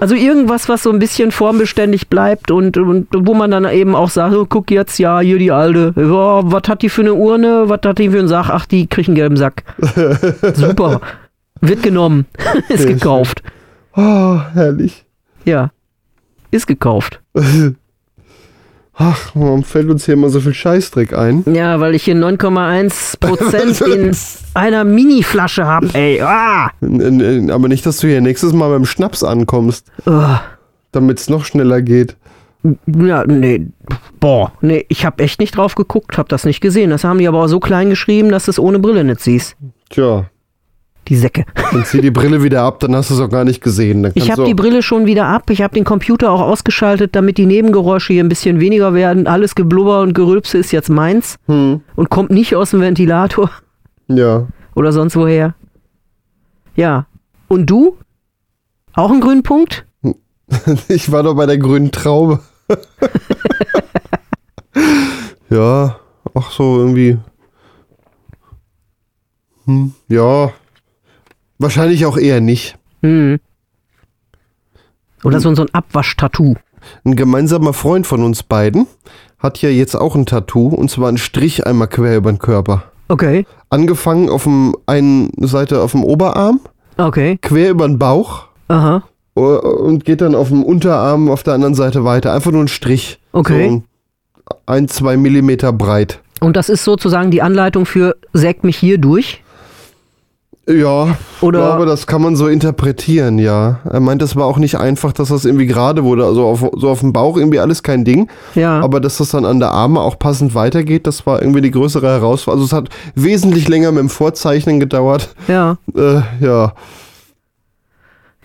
Also irgendwas, was so ein bisschen formbeständig bleibt und, und wo man dann eben auch sagt, oh, guck jetzt, ja, hier die alte. Ja, was hat die für eine Urne? Was hat die für einen Sack? Ach, die kriegt einen gelben Sack. Super. Wird genommen. Ist gekauft. Oh, herrlich. Ja. Ist gekauft. Ach, warum fällt uns hier immer so viel Scheißdreck ein? Ja, weil ich hier 9,1 Prozent in einer Mini-Flasche habe, ey. Ah! Aber nicht, dass du hier nächstes Mal beim Schnaps ankommst, Ugh. damit es noch schneller geht. Ja, nee. Boah, nee, ich habe echt nicht drauf geguckt, hab das nicht gesehen. Das haben die aber auch so klein geschrieben, dass du es ohne Brille nicht siehst. Tja, Die Säcke. dann zieh die Brille wieder ab, dann hast du es auch gar nicht gesehen. Ich habe die Brille schon wieder ab. Ich habe den Computer auch ausgeschaltet, damit die Nebengeräusche hier ein bisschen weniger werden. Alles Geblubber und Gerülpse ist jetzt meins Hm, und kommt nicht aus dem Ventilator ja. oder sonst woher. Ja. Und du? Auch einen grünen Punkt? Ich war doch bei der grünen Traube. ja, ach so, irgendwie. Hm, ja. Wahrscheinlich auch eher nicht. Hm. Oder so, so ein Abwasch-Tattoo. Ein gemeinsamer Freund von uns beiden hat ja jetzt auch ein Tattoo und zwar einen Strich einmal quer über den Körper. Okay. Angefangen auf dem einen Seite auf dem Oberarm, Okay. quer über den Bauch Aha. und geht dann auf dem Unterarm auf der anderen Seite weiter. Einfach nur ein Strich. Okay. So ein, ein, zwei Millimeter breit. Und das ist sozusagen die Anleitung für sägt mich hier durch? Ja, Oder- ich glaube, das kann man so interpretieren, ja. Er meint, es war auch nicht einfach, dass das irgendwie gerade wurde. Also auf, so auf dem Bauch irgendwie alles kein Ding. Ja. Aber dass das dann an der Arme auch passend weitergeht, das war irgendwie die größere Herausforderung. Also es hat wesentlich länger mit dem Vorzeichnen gedauert. ja. Äh, ja,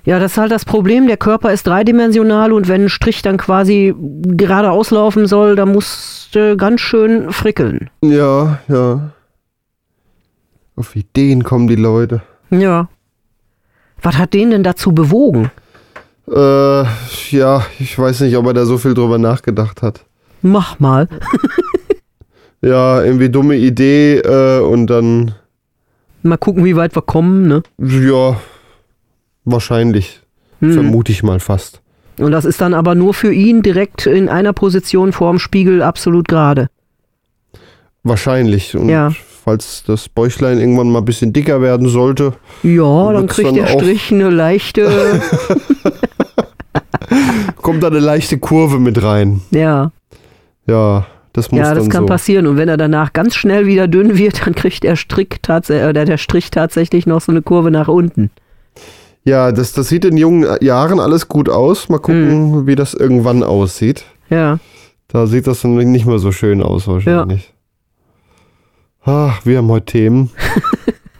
Ja, das ist halt das Problem. Der Körper ist dreidimensional und wenn ein Strich dann quasi gerade auslaufen soll, dann musst du ganz schön frickeln. ja, ja. Auf Ideen kommen die Leute. Ja. Was hat den denn dazu bewogen? Äh, ja, ich weiß nicht, ob er da so viel drüber nachgedacht hat. Mach mal. Ja, irgendwie dumme Idee äh, und dann, Mal gucken, wie weit wir kommen, ne? ja, wahrscheinlich. Hm. Vermute ich mal fast. Und das ist dann aber nur für ihn direkt in einer Position vorm Spiegel absolut gerade. Wahrscheinlich. Und Ja. falls das Bäuchlein irgendwann mal ein bisschen dicker werden sollte, Ja, dann kriegt dann der Strich eine leichte. kommt da eine leichte Kurve mit rein. ja, Ja, das muss ja, das kann so. passieren. Und wenn er danach ganz schnell wieder dünn wird, dann kriegt der, Strick tats äh, der, Strich tatsächlich noch so eine Kurve nach unten. Ja, das, das sieht in jungen Jahren alles gut aus. Mal gucken, Hm. wie das irgendwann aussieht. Ja, Da sieht das dann nicht mehr so schön aus wahrscheinlich. Ach, wir haben heute Themen.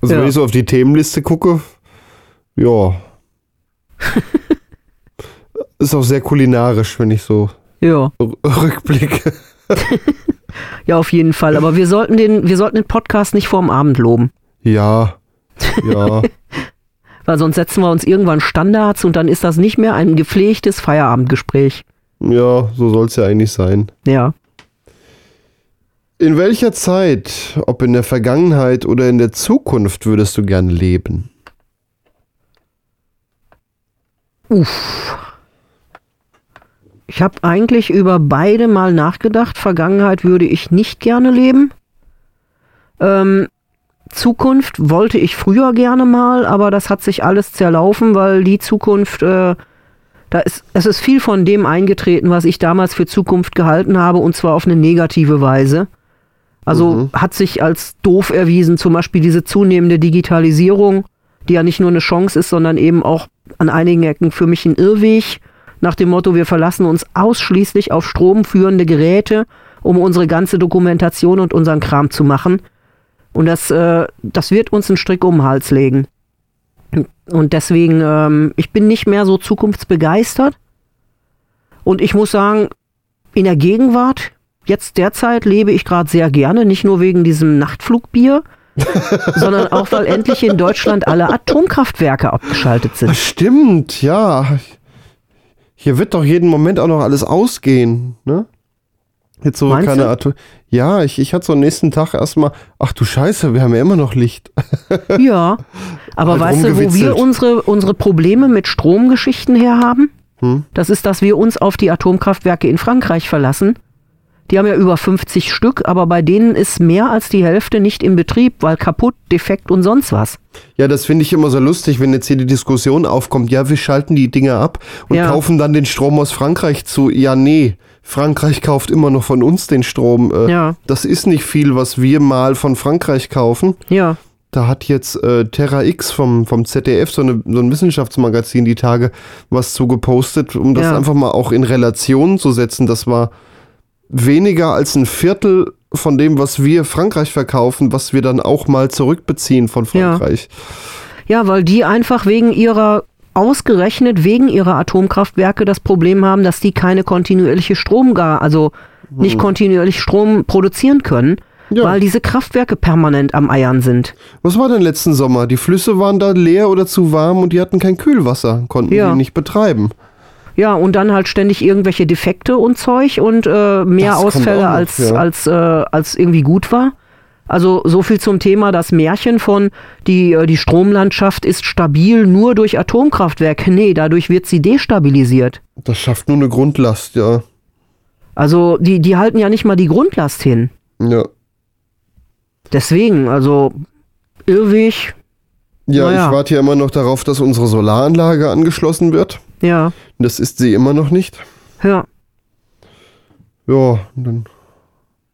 also Ja. wenn ich so auf die Themenliste gucke, ja. Ist auch sehr kulinarisch, wenn ich so ja, rückblicke. ja, auf jeden Fall. Aber wir sollten den, wir sollten den Podcast nicht vorm Abend loben. Ja, ja. Weil sonst setzen wir uns irgendwann Standards und dann ist das nicht mehr ein gepflegtes Feierabendgespräch. ja, so soll es ja eigentlich sein. Ja. In welcher Zeit, ob in der Vergangenheit oder in der Zukunft, würdest du gern leben? Ich habe eigentlich über beide mal nachgedacht. Vergangenheit würde ich nicht gerne leben. Ähm, Zukunft wollte ich früher gerne mal, aber das hat sich alles zerlaufen, weil die Zukunft, äh, da ist, es ist viel von dem eingetreten, was ich damals für Zukunft gehalten habe, und zwar auf eine negative Weise. Also hat sich als doof erwiesen, zum Beispiel diese zunehmende Digitalisierung, die ja nicht nur eine Chance ist, sondern eben auch an einigen Ecken für mich ein Irrweg, nach dem Motto, wir verlassen uns ausschließlich auf stromführende Geräte, um unsere ganze Dokumentation und unseren Kram zu machen. Und das, äh, das wird uns einen Strick um den Hals legen. Und deswegen, ähm, ich bin nicht mehr so zukunftsbegeistert. Und ich muss sagen, in der Gegenwart, jetzt derzeit lebe ich gerade sehr gerne, nicht nur wegen diesem Nachtflugbier, sondern auch, weil endlich in Deutschland alle Atomkraftwerke abgeschaltet sind. Stimmt, ja. Hier wird doch jeden Moment auch noch alles ausgehen, ne? Jetzt so Meinst keine? Atom. Ja, ich, ich hatte so am nächsten Tag erstmal, ach du Scheiße, wir haben ja immer noch Licht. Ja, aber Halt weißt du, wo wir unsere, unsere Probleme mit Stromgeschichten her haben? Hm? Das ist, dass wir uns auf die Atomkraftwerke in Frankreich verlassen. Die haben ja über 50 Stück, aber bei denen ist mehr als die Hälfte nicht im Betrieb, weil kaputt, defekt und sonst was. Ja, das finde ich immer so lustig, wenn jetzt hier die Diskussion aufkommt, ja, wir schalten die Dinge ab und Ja. kaufen dann den Strom aus Frankreich zu. Ja, nee, Frankreich kauft immer noch von uns den Strom. Äh, Ja. Das ist nicht viel, was wir mal von Frankreich kaufen. Ja, Da hat jetzt äh, Terra X vom, vom ZDF, so, eine, so ein Wissenschaftsmagazin, die Tage was zu gepostet, um das Ja. einfach mal auch in Relation zu setzen. Das war weniger als ein Viertel von dem, was wir Frankreich verkaufen, was wir dann auch mal zurückbeziehen von Ja. Frankreich. ja, weil die einfach wegen ihrer, ausgerechnet wegen ihrer Atomkraftwerke das Problem haben, dass die keine kontinuierliche Strom gar, also nicht kontinuierlich Strom produzieren können. Ja. weil diese Kraftwerke permanent am Eiern sind. Was war denn letzten Sommer? Die Flüsse waren da leer oder zu warm und die hatten kein Kühlwasser, konnten Ja. die nicht betreiben. Ja, und dann halt ständig irgendwelche Defekte und Zeug und äh, mehr Das Ausfälle noch, als, ja. als, äh, als irgendwie gut war. Also so viel zum Thema das Märchen von die, äh, die Stromlandschaft ist stabil nur durch Atomkraftwerke. Nee, dadurch wird sie destabilisiert. Das schafft nur eine Grundlast, ja. Also die, die halten ja nicht mal die Grundlast hin. Ja, Deswegen, also Irrweg, ja Naja. ich warte ja immer noch darauf, dass unsere Solaranlage angeschlossen wird. Ja, Das ist sie immer noch nicht. ja, Ja, dann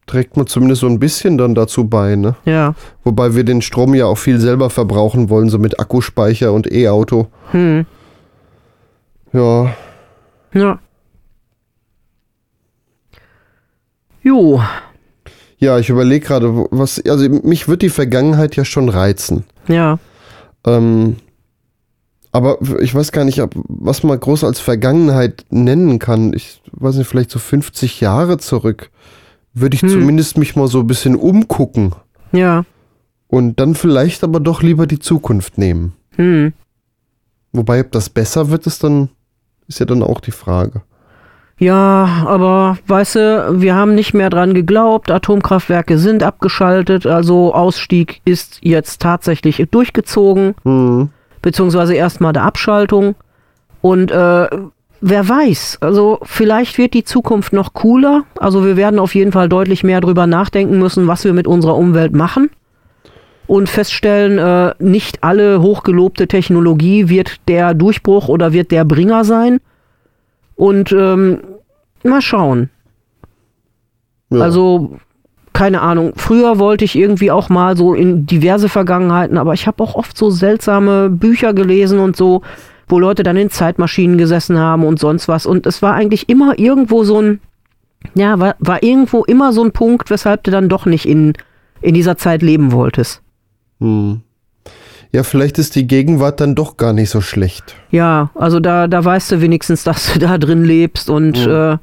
trägt man zumindest so ein bisschen dann dazu bei, ne? ja, Wobei wir den Strom ja auch viel selber verbrauchen wollen, so mit Akkuspeicher und E-Auto. hm, Ja, ja. Jo, ja, ich überlege gerade, was, also mich wird die Vergangenheit ja schon reizen. ja, Ähm, aber ich weiß gar nicht, ob, was man groß als Vergangenheit nennen kann. Ich weiß nicht, vielleicht so 50 Jahre zurück. Würde ich Hm. zumindest mich mal so ein bisschen umgucken ja, und dann vielleicht aber doch lieber die Zukunft nehmen. hm. Wobei, ob das besser wird, ist dann, ist ja dann auch die Frage. Ja, aber weißt du, wir haben nicht mehr dran geglaubt, Atomkraftwerke sind abgeschaltet, also Ausstieg ist jetzt tatsächlich durchgezogen, Hm. Beziehungsweise erstmal der Abschaltung. Und äh, wer weiß, also vielleicht wird die Zukunft noch cooler. Also wir werden auf jeden Fall deutlich mehr drüber nachdenken müssen, was wir mit unserer Umwelt machen. Und feststellen, äh, nicht alle hochgelobte Technologie wird der Durchbruch oder wird der Bringer sein. Und ähm, mal schauen. Ja. Also, keine Ahnung. Früher wollte ich irgendwie auch mal so in diverse Vergangenheiten, aber ich habe auch oft so seltsame Bücher gelesen und so, wo Leute dann in Zeitmaschinen gesessen haben und sonst was. Und es war eigentlich immer irgendwo so ein, ja, war, war irgendwo immer so ein Punkt, weshalb du dann doch nicht in, in dieser Zeit leben wolltest. Hm. Ja, vielleicht ist die Gegenwart dann doch gar nicht so schlecht. Ja, also da, da weißt du wenigstens, dass du da drin lebst und äh,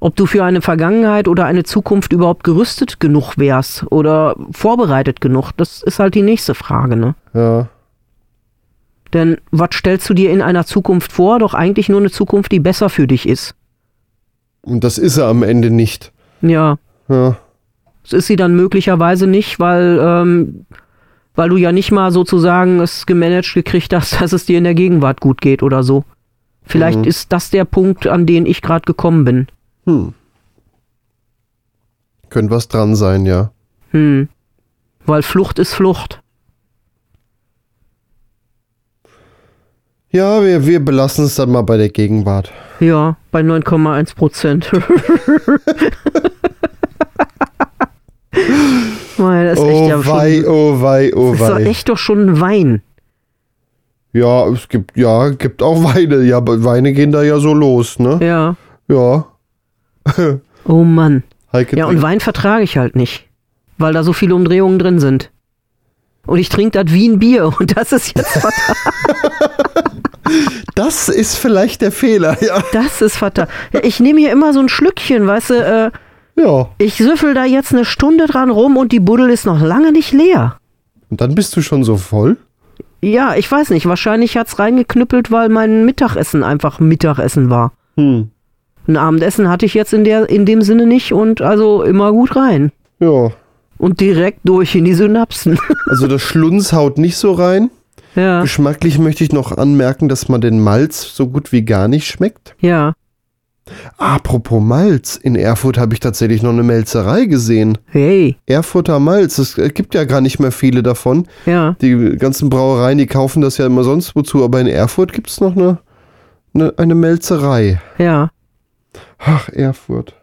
ob du für eine Vergangenheit oder eine Zukunft überhaupt gerüstet genug wärst oder vorbereitet genug, das ist halt die nächste Frage, ne? Ja. Denn was stellst du dir in einer Zukunft vor? Doch eigentlich nur eine Zukunft, die besser für dich ist. Und das ist er am Ende nicht. Ja, Ja. das ist sie dann möglicherweise nicht, weil, ähm, weil du ja nicht mal sozusagen es gemanagt gekriegt hast, dass es dir in der Gegenwart gut geht oder so. Vielleicht Mhm. ist das der Punkt, an den ich gerade gekommen bin. Hm. Könnte was dran sein, ja. Hm. Weil Flucht ist Flucht. Ja, wir, wir belassen es dann mal bei der Gegenwart. Ja, bei 9,1 Prozent. Mann, das ist oh echt ja wei, schon, oh wei, oh das wei. Das ist echt doch schon ein Wein. Ja, es gibt, ja, gibt auch Weine. Ja, Weine gehen da ja so los, ne? Ja. Ja. Oh Mann. Heike Ja, und Wein vertrage ich halt nicht, weil da so viele Umdrehungen drin sind. Und ich trinke das wie ein Bier und das ist jetzt fatal. das ist vielleicht der Fehler, ja. Das ist fatal. Ich nehme hier immer so ein Schlückchen, weißt du, äh, Ja. ich süffel da jetzt eine Stunde dran rum und die Buddel ist noch lange nicht leer. Und dann bist du schon so voll? Ja, ich weiß nicht, wahrscheinlich hat's reingeknüppelt, weil mein Mittagessen einfach Mittagessen war. Hm. Ein Abendessen hatte ich jetzt in, der, in dem Sinne nicht und also immer gut rein. Ja. Und direkt durch in die Synapsen. Also das Schlunz haut nicht so rein. ja, Geschmacklich möchte ich noch anmerken, dass man den Malz so gut wie gar nicht schmeckt. ja. Apropos Malz, in Erfurt habe ich tatsächlich noch eine Melzerei gesehen. Hey, Erfurter Malz, es gibt ja gar nicht mehr viele davon. ja. Die ganzen Brauereien, die kaufen das ja immer sonst wozu, aber in Erfurt gibt es noch eine, eine, eine Melzerei. Ja. Ach, Erfurt.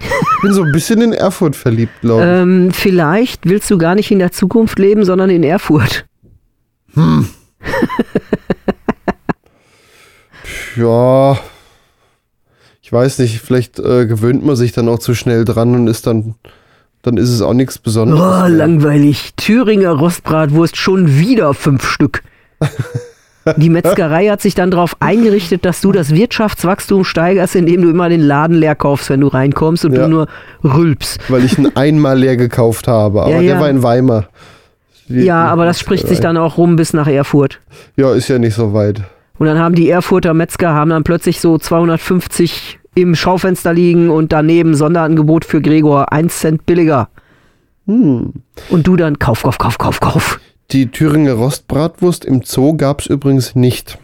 Ich bin so ein bisschen in Erfurt verliebt, glaube ich. Ähm, vielleicht willst du gar nicht in der Zukunft leben, sondern in Erfurt. Ja, ich weiß nicht, vielleicht äh, gewöhnt man sich dann auch zu schnell dran und ist dann, dann ist es auch nichts Besonderes. Oh, langweilig. Thüringer Rostbratwurst schon wieder fünf Stück. Die Metzgerei hat sich dann darauf eingerichtet, dass du das Wirtschaftswachstum steigerst, indem du immer den Laden leer kaufst, wenn du reinkommst und Ja. du nur rülpst. Weil ich ihn einmal leer gekauft habe, aber Ja, der war in Weimar. Die- Ja, aber das spricht sich dann auch rum bis nach Erfurt. Ja, ist ja nicht so weit. Und dann haben die Erfurter Metzger haben dann plötzlich so 250 im Schaufenster liegen und daneben Sonderangebot für Gregor, 1 Cent billiger. Hm. Und du dann kauf, kauf, kauf, kauf, kauf. Die Thüringer Rostbratwurst im Zoo gab es übrigens nicht.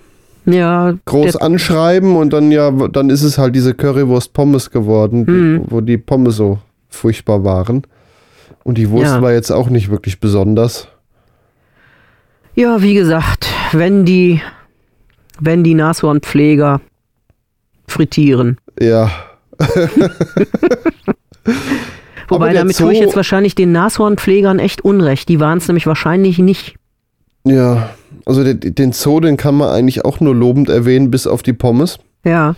Ja, Groß anschreiben und dann ja, dann ist es halt diese Currywurst Pommes geworden, die, Hm. wo die Pommes so furchtbar waren. Und die Wurst Ja. war jetzt auch nicht wirklich besonders. ja, wie gesagt, wenn die, wenn die Nashornpfleger frittieren. Ja. Wobei, damit tue ich Zoo- jetzt wahrscheinlich den Nashornpflegern echt unrecht. Die waren es nämlich wahrscheinlich nicht. Ja, also den, den Zoo, den kann man eigentlich auch nur lobend erwähnen, bis auf die Pommes. Ja.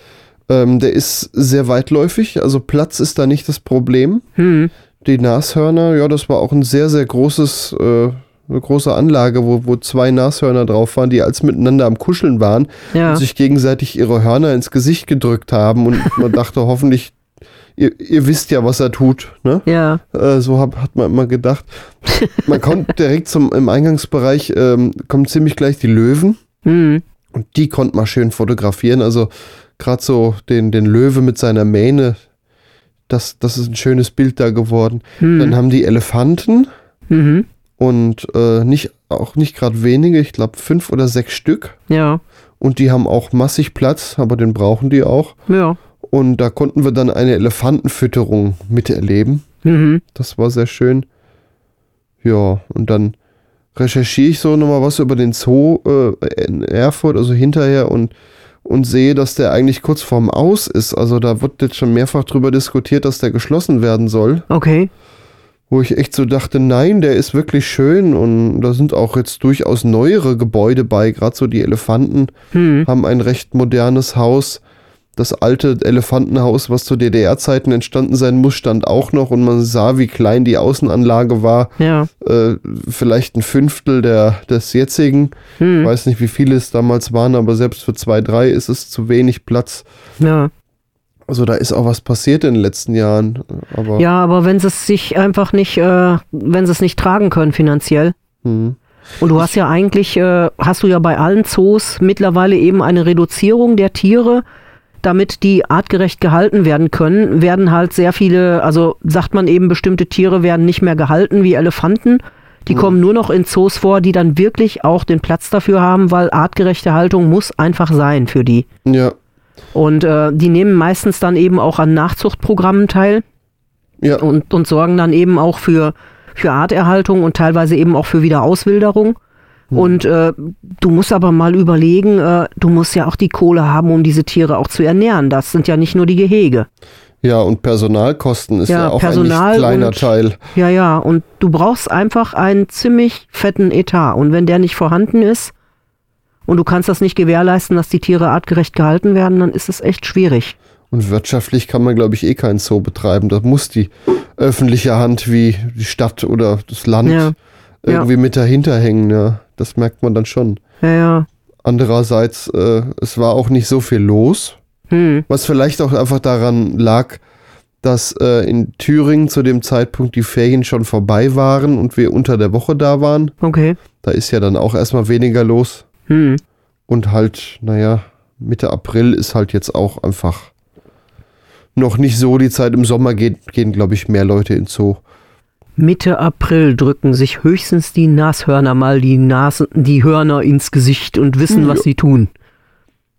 Ähm, der ist sehr weitläufig, also Platz ist da nicht das Problem. Hm. Die Nashörner, ja, das war auch ein sehr, sehr großes, äh, eine große Anlage, wo, wo zwei Nashörner drauf waren, die als miteinander am Kuscheln waren Ja. und sich gegenseitig ihre Hörner ins Gesicht gedrückt haben und man dachte hoffentlich, ihr, ihr wisst ja, was er tut, ne? Ja. Äh, so hab, hat man immer gedacht. Man kommt direkt zum, im Eingangsbereich, ähm, kommen ziemlich gleich die Löwen. Hm. Und die konnte man schön fotografieren. Also gerade so den, den Löwe mit seiner Mähne, das, das ist ein schönes Bild da geworden. Hm. Dann haben die Elefanten Mhm. und äh, nicht, auch nicht gerade wenige, ich glaube fünf oder sechs Stück. Ja. Und die haben auch massig Platz, aber den brauchen die auch. Ja. Und da konnten wir dann eine Elefantenfütterung miterleben. Mhm. Das war sehr schön. Ja, und dann recherchiere ich so nochmal was über den Zoo äh, in Erfurt, also hinterher und, und sehe, dass der eigentlich kurz vorm Aus ist. Also da wird jetzt schon mehrfach drüber diskutiert, dass der geschlossen werden soll. Okay. Wo ich echt so dachte, nein, der ist wirklich schön und da sind auch jetzt durchaus neuere Gebäude bei. Gerade so die Elefanten Hm. haben ein recht modernes Haus. Das alte Elefantenhaus, was zu DDR-Zeiten entstanden sein muss, stand auch noch und man sah, wie klein die Außenanlage war. Ja. Äh, vielleicht ein Fünftel der, des jetzigen. Ich Hm. weiß nicht, wie viele es damals waren, aber selbst für zwei, drei ist es zu wenig Platz. Ja. Also da ist auch was passiert in den letzten Jahren. Aber Ja, aber wenn sie es sich einfach nicht, äh, wenn sie es nicht tragen können finanziell. hm. Und du hast ja eigentlich, äh, hast du ja bei allen Zoos mittlerweile eben eine Reduzierung der Tiere, damit die artgerecht gehalten werden können, werden halt sehr viele, also sagt man eben, bestimmte Tiere werden nicht mehr gehalten, wie Elefanten. Die kommen nur noch in Zoos vor, die dann wirklich auch den Platz dafür haben, weil artgerechte Haltung muss einfach sein für die. ja, Und äh, die nehmen meistens dann eben auch an Nachzuchtprogrammen teil ja, und, und sorgen dann eben auch für, für Arterhaltung und teilweise eben auch für Wiederauswilderung. Und äh, du musst aber mal überlegen, äh, du musst ja auch die Kohle haben, um diese Tiere auch zu ernähren. Das sind ja nicht nur die Gehege. Ja, und Personalkosten ist ja, Ja, auch Personal ein kleiner und- Teil. Ja, ja, und du brauchst einfach einen ziemlich fetten Etat. Und wenn der nicht vorhanden ist und du kannst das nicht gewährleisten, dass die Tiere artgerecht gehalten werden, dann ist es echt schwierig. Und wirtschaftlich kann man, glaube ich, eh keinen Zoo betreiben. Da muss die öffentliche Hand wie die Stadt oder das Land Ja. irgendwie mit dahinter hängen. Ja, das merkt man dann schon. Ja, ja. Andererseits, äh, es war auch nicht so viel los. Hm. Was vielleicht auch einfach daran lag, dass äh, in Thüringen zu dem Zeitpunkt die Ferien schon vorbei waren und wir unter der Woche da waren. Okay. Da ist ja dann auch erstmal weniger los. Hm. Und halt, naja, Mitte April ist halt jetzt auch einfach noch nicht so die Zeit. Im Sommer gehen, gehen glaube ich, mehr Leute ins Zoo. Mitte April drücken sich höchstens die Nashörner mal die Nasen, die Hörner ins Gesicht und wissen, was Ja. sie tun.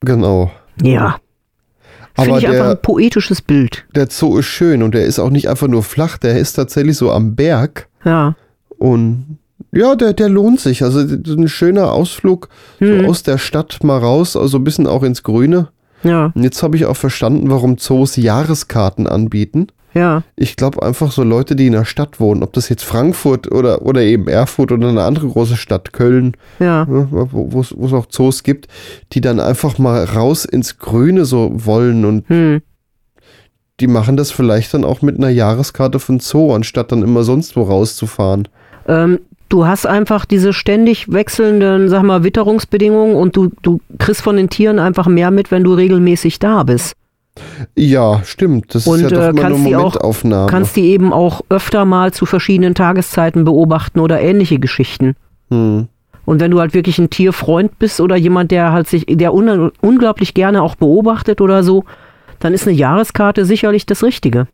Genau. Ja. Das finde ich einfach der, ein poetisches Bild. der Zoo ist schön und der ist auch nicht einfach nur flach, der ist tatsächlich so am Berg. Ja. Und ja, der, der lohnt sich. Also ein schöner Ausflug Hm. so aus der Stadt mal raus, also ein bisschen auch ins Grüne. Ja. Und jetzt habe ich auch verstanden, warum Zoos Jahreskarten anbieten. Ja. Ich glaube einfach so Leute, die in der Stadt wohnen, ob das jetzt Frankfurt oder, oder eben Erfurt oder eine andere große Stadt, Köln, Ja. ne, wo es auch Zoos gibt, die dann einfach mal raus ins Grüne so wollen und Hm. die machen das vielleicht dann auch mit einer Jahreskarte von Zoo, anstatt dann immer sonst wo rauszufahren. Ähm, du hast einfach diese ständig wechselnden, sag mal, Witterungsbedingungen und du, du kriegst von den Tieren einfach mehr mit, wenn du regelmäßig da bist. Ja, stimmt. Das Und, ist ja doch äh, immer kannst auch- Momentaufnahme. Kannst die eben auch öfter mal zu verschiedenen Tageszeiten beobachten oder ähnliche Geschichten. hm. Und wenn du halt wirklich ein Tierfreund bist oder jemand, der halt sich, der un unglaublich gerne auch beobachtet oder so, dann ist eine Jahreskarte sicherlich das Richtige.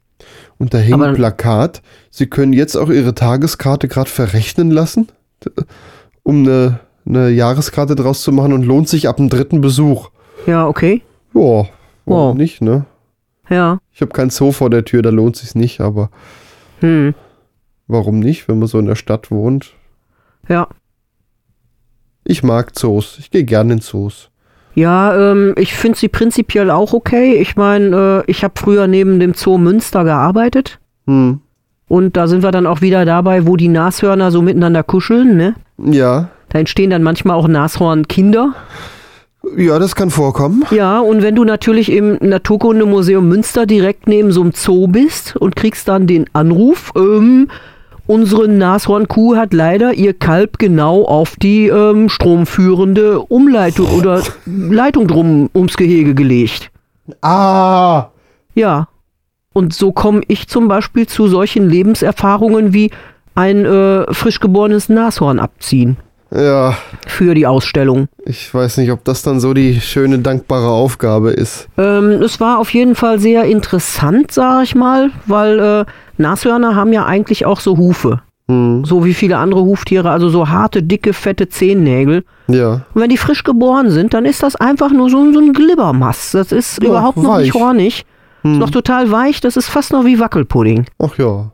Und da hängt Aber- ein Plakat. Sie können jetzt auch Ihre Tageskarte gerade verrechnen lassen, um eine, eine Jahreskarte draus zu machen und lohnt sich ab dem dritten Besuch. Ja, okay. Ja, warum Wow. nicht, ne? Ja. Ich habe kein Zoo vor der Tür, da lohnt sich's nicht, aber Hm. warum nicht, wenn man so in der Stadt wohnt? Ja. Ich mag Zoos. Ich gehe gerne in Zoos. Ja, ähm, ich finde sie prinzipiell auch okay. Ich meine, äh, ich habe früher neben dem Zoo Münster gearbeitet. Hm. Und da sind wir dann auch wieder dabei, wo die Nashörner so miteinander kuscheln, ne? Ja. Da entstehen dann manchmal auch Nashornkinder. Ja, das kann vorkommen. Ja, und wenn du natürlich im Naturkundemuseum Münster direkt neben so einem Zoo bist und kriegst dann den Anruf, ähm, unsere Nashornkuh hat leider ihr Kalb genau auf die ähm, stromführende Umleitung oder Leitung drum ums Gehege gelegt. Ah! Ja. Und so komme ich zum Beispiel zu solchen Lebenserfahrungen wie ein äh, frisch geborenes Nashorn abziehen Ja, für die Ausstellung. ich weiß nicht, ob das dann so die schöne, dankbare Aufgabe ist. Ähm, es war auf jeden Fall sehr interessant, sag ich mal, weil äh, Nashörner haben ja eigentlich auch so Hufe. Hm. So wie viele andere Huftiere, also so harte, dicke, fette Zehennägel. Ja. Und wenn die frisch geboren sind, dann ist das einfach nur so, so ein Glibbermass. Das ist Ja, überhaupt noch nicht weich. hornig. Ist noch total weich, das ist fast noch wie Wackelpudding. Ach ja.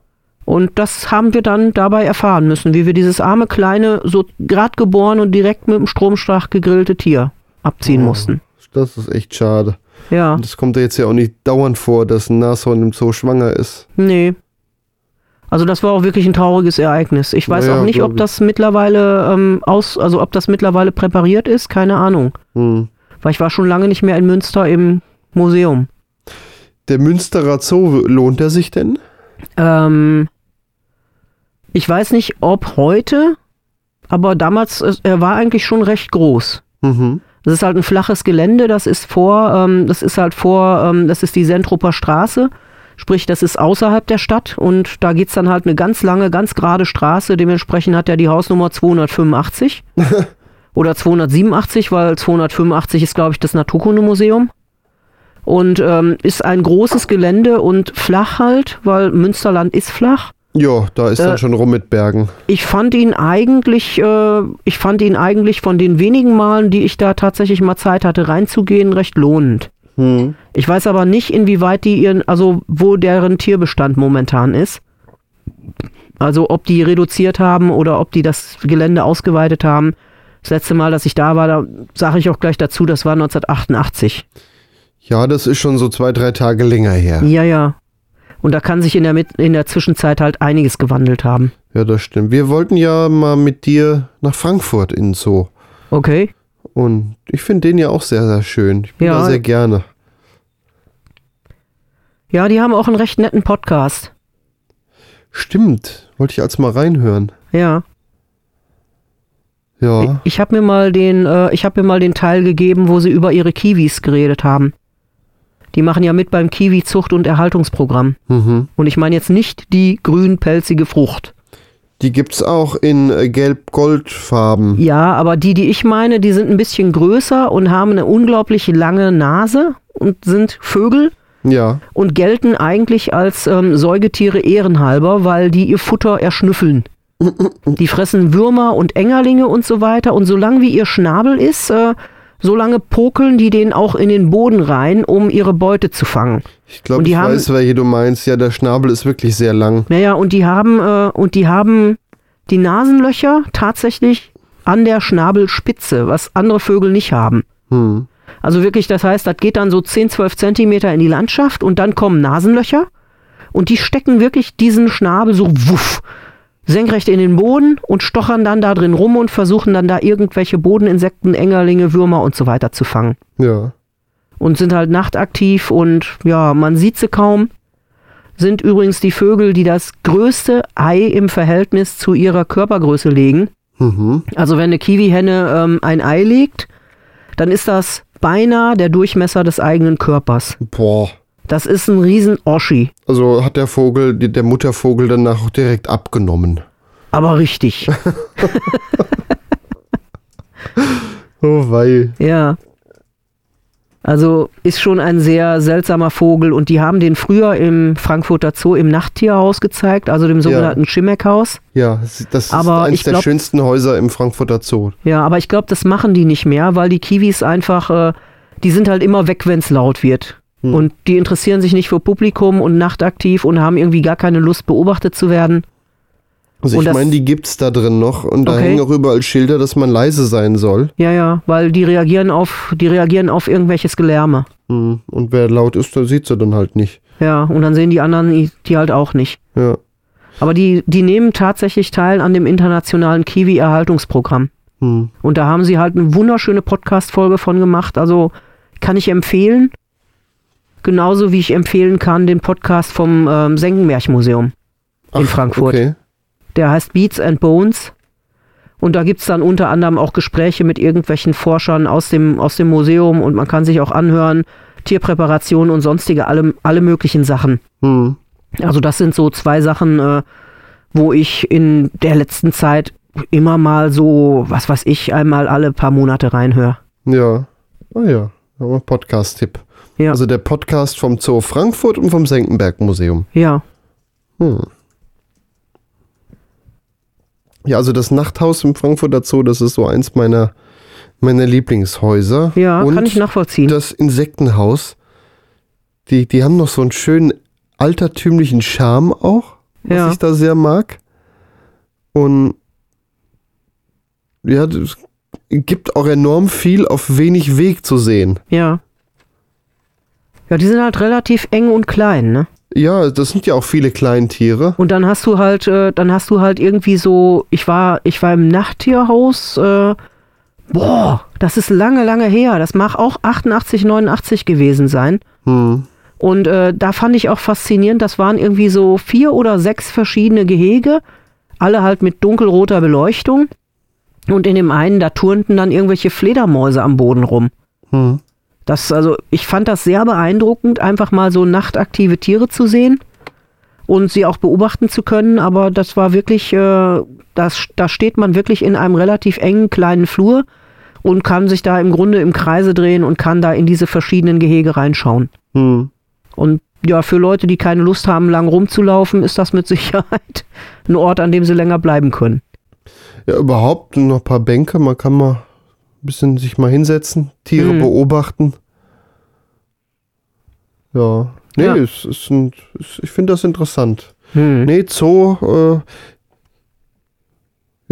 Und das haben wir dann dabei erfahren müssen, wie wir dieses arme, kleine, so grad geboren und direkt mit dem Stromschlag gegrillte Tier abziehen Oh. mussten. Das ist echt schade. Ja, Und das kommt ja jetzt ja auch nicht dauernd vor, dass ein Nashorn im Zoo schwanger ist. nee. Also das war auch wirklich ein trauriges Ereignis. Ich weiß Ja, auch nicht, ob das mittlerweile ähm, aus, also ob das mittlerweile präpariert ist, keine Ahnung. Hm. Weil ich war schon lange nicht mehr in Münster im Museum. Der Münsterer Zoo, lohnt er sich denn? Ähm, ich weiß nicht, ob heute, aber damals, er war eigentlich schon recht groß. Mhm. Das ist halt ein flaches Gelände, das ist vor, ähm, das ist halt vor, ähm, das ist die Sentruper Straße, sprich, das ist außerhalb der Stadt und da geht's dann halt eine ganz lange, ganz gerade Straße, dementsprechend hat er die Hausnummer 285 oder 287, weil 285 ist, glaube ich, das Naturkundemuseum. Und ähm, ist ein großes Gelände und flach halt, weil Münsterland ist flach. Ja, da ist Äh, dann schon rum mit Bergen. Ich fand ihn eigentlich, äh, ich fand ihn eigentlich von den wenigen Malen, die ich da tatsächlich mal Zeit hatte, reinzugehen, recht lohnend. Hm. Ich weiß aber nicht, inwieweit die ihren, also wo deren Tierbestand momentan ist. Also ob die reduziert haben oder ob die das Gelände ausgeweitet haben. Das letzte Mal, dass ich da war, da sage ich auch gleich dazu, das war 1988. Ja, das ist schon so zwei, drei Tage länger her. Ja, ja. Und da kann sich in der, in der Zwischenzeit halt einiges gewandelt haben. Ja, das stimmt. Wir wollten ja mal mit dir nach Frankfurt in den Zoo. Okay? Und ich finde den ja auch sehr, sehr schön. Ich bin Ja. da sehr gerne. Ja, die haben auch einen recht netten Podcast. Stimmt. Wollte ich als mal reinhören. Ja. Ja. Ich habe mir mal den, äh, ich habe mir mal den Teil gegeben, wo sie über ihre Kiwis geredet haben. Die machen ja mit beim Kiwi-Zucht- und Erhaltungsprogramm. Mhm. Und ich meine jetzt nicht die grünpelzige Frucht. Die gibt's auch in gelb-gold-Farben. Ja, aber die, die ich meine, die sind ein bisschen größer und haben eine unglaublich lange Nase und sind Vögel Ja. und gelten eigentlich als ähm, Säugetiere ehrenhalber, weil die ihr Futter erschnüffeln. Die fressen Würmer und Engerlinge und so weiter. Und solange wie ihr Schnabel ist, äh, solange pokeln die den auch in den Boden rein, um ihre Beute zu fangen. Ich glaube, ich haben- weiß, welche du meinst. Ja, der Schnabel ist wirklich sehr lang. Naja, und die haben, äh, und die haben die Nasenlöcher tatsächlich an der Schnabelspitze, was andere Vögel nicht haben. Hm. Also wirklich, das heißt, das geht dann so 10, 12 Zentimeter in die Landschaft und dann kommen Nasenlöcher und die stecken wirklich diesen Schnabel so wuff, senkrecht in den Boden und stochern dann da drin rum und versuchen dann da irgendwelche Bodeninsekten, Engerlinge, Würmer und so weiter zu fangen. Ja. Und sind halt nachtaktiv und ja, man sieht sie kaum. Sind übrigens die Vögel, die das größte Ei im Verhältnis zu ihrer Körpergröße legen. Mhm. Also wenn eine Kiwihenne ähm, ein Ei legt, dann ist das beinahe der Durchmesser des eigenen Körpers. Boah. Das ist ein riesen Oschi. Also hat der Vogel, der Muttervogel danach auch direkt abgenommen. Aber richtig. Oh wei. ja. Also ist schon ein sehr seltsamer Vogel und die haben den früher im Frankfurter Zoo im Nachttierhaus gezeigt, also dem sogenannten Schimmeckhaus. Ja, das ist Aber eines der glaub- schönsten Häuser im Frankfurter Zoo. Ja, aber ich glaube, das machen die nicht mehr, weil die Kiwis einfach, äh, die sind halt immer weg, wenn es laut wird. Hm. Und die interessieren sich nicht für Publikum und nachtaktiv und haben irgendwie gar keine Lust, beobachtet zu werden. Also ich meine, die gibt's da drin noch und da Okay. hängen auch überall Schilder, dass man leise sein soll. Ja, ja, weil die reagieren auf, die reagieren auf irgendwelches Gelärme. Hm. Und wer laut ist, der sieht sie dann halt nicht. Ja, und dann sehen die anderen die- die halt auch nicht. Ja. Aber die, die nehmen tatsächlich teil an dem internationalen Kiwi-Erhaltungsprogramm. Hm. Und da haben sie halt eine wunderschöne Podcast-Folge von gemacht. Also kann ich empfehlen. Genauso wie ich empfehlen kann den Podcast vom ähm, Senckenberg-Museum in Frankfurt. Okay. Der heißt Beats and Bones. Und da gibt's dann unter anderem auch Gespräche mit irgendwelchen Forschern aus dem, aus dem Museum und man kann sich auch anhören, Tierpräparation und sonstige, alle, alle möglichen Sachen. Hm. Also das sind so zwei Sachen, äh, wo ich in der letzten Zeit immer mal so, was weiß ich, einmal alle paar Monate reinhöre. Ja. Ah ja. Podcast-Tipp. Ja, Also der Podcast vom Zoo Frankfurt und vom Senckenberg Museum. ja, Hm. Ja, also das Nachthaus im Frankfurter Zoo, das ist so eins meiner, meiner Lieblingshäuser. ja, und kann ich nachvollziehen. das Insektenhaus, die, die haben noch so einen schönen altertümlichen Charme auch, was Ja. ich da sehr mag. Und ja, es gibt auch enorm viel auf wenig Weg zu sehen. Ja. Ja, die sind halt relativ eng und klein, ne? Ja, das sind ja auch viele Kleintiere. Und dann hast du halt, äh, dann hast du halt irgendwie so, ich war, ich war im Nachttierhaus, äh, boah, das ist lange, lange her. Das mag auch 88, 89 gewesen sein. Hm. Und äh, da fand ich auch faszinierend, das waren irgendwie so vier oder sechs verschiedene Gehege, alle halt mit dunkelroter Beleuchtung. Und in dem einen, da turnten dann irgendwelche Fledermäuse am Boden rum. Hm. Das, also, ich fand das sehr beeindruckend, einfach mal so nachtaktive Tiere zu sehen und sie auch beobachten zu können, aber das war wirklich, äh, das, da steht man wirklich in einem relativ engen kleinen Flur und kann sich da im Grunde im Kreise drehen und kann da in diese verschiedenen Gehege reinschauen. Hm. Und ja, für Leute, die keine Lust haben, lang rumzulaufen, ist das mit Sicherheit ein Ort, an dem sie länger bleiben können. Ja, überhaupt noch ein paar Bänke. Man kann mal ein bisschen sich mal hinsetzen, Tiere Mhm. beobachten. Ja. Nee, Ja. Es ist ein, es, ich finde das interessant. Hm. Nee, Zoo, äh,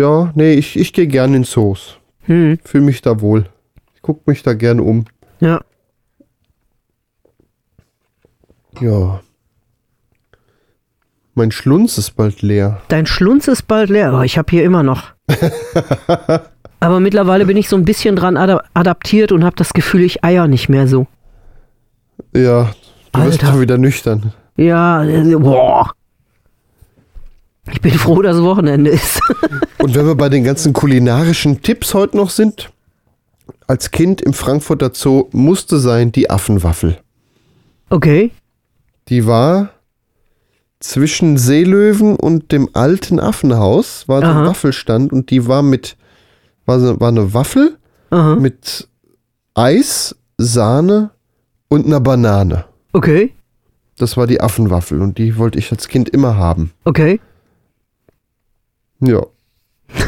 ja, nee, ich, ich gehe gerne in Zoos. Hm. Fühle mich da wohl. Ich gucke mich da gerne um. Ja. Ja. Mein Schlunz ist bald leer. Dein Schlunz ist bald leer. Oh, ich habe hier immer noch. Aber mittlerweile bin ich so ein bisschen dran ada adaptiert und habe das Gefühl, ich eier nicht mehr so. Ja, du wirst Alter. mal wieder nüchtern. Ja, äh, boah. Ich bin froh, dass Wochenende ist. Und wenn wir bei den ganzen kulinarischen Tipps heute noch sind, als Kind im Frankfurter Zoo musste sein die Affenwaffel. Okay. Die war zwischen Seelöwen und dem alten Affenhaus, war so ein Aha. Waffelstand und die war mit, war, so, war eine Waffel Aha. mit Eis, Sahne und einer Banane. Okay. Das war die Affenwaffel und die wollte ich als Kind immer haben. Okay. Ja.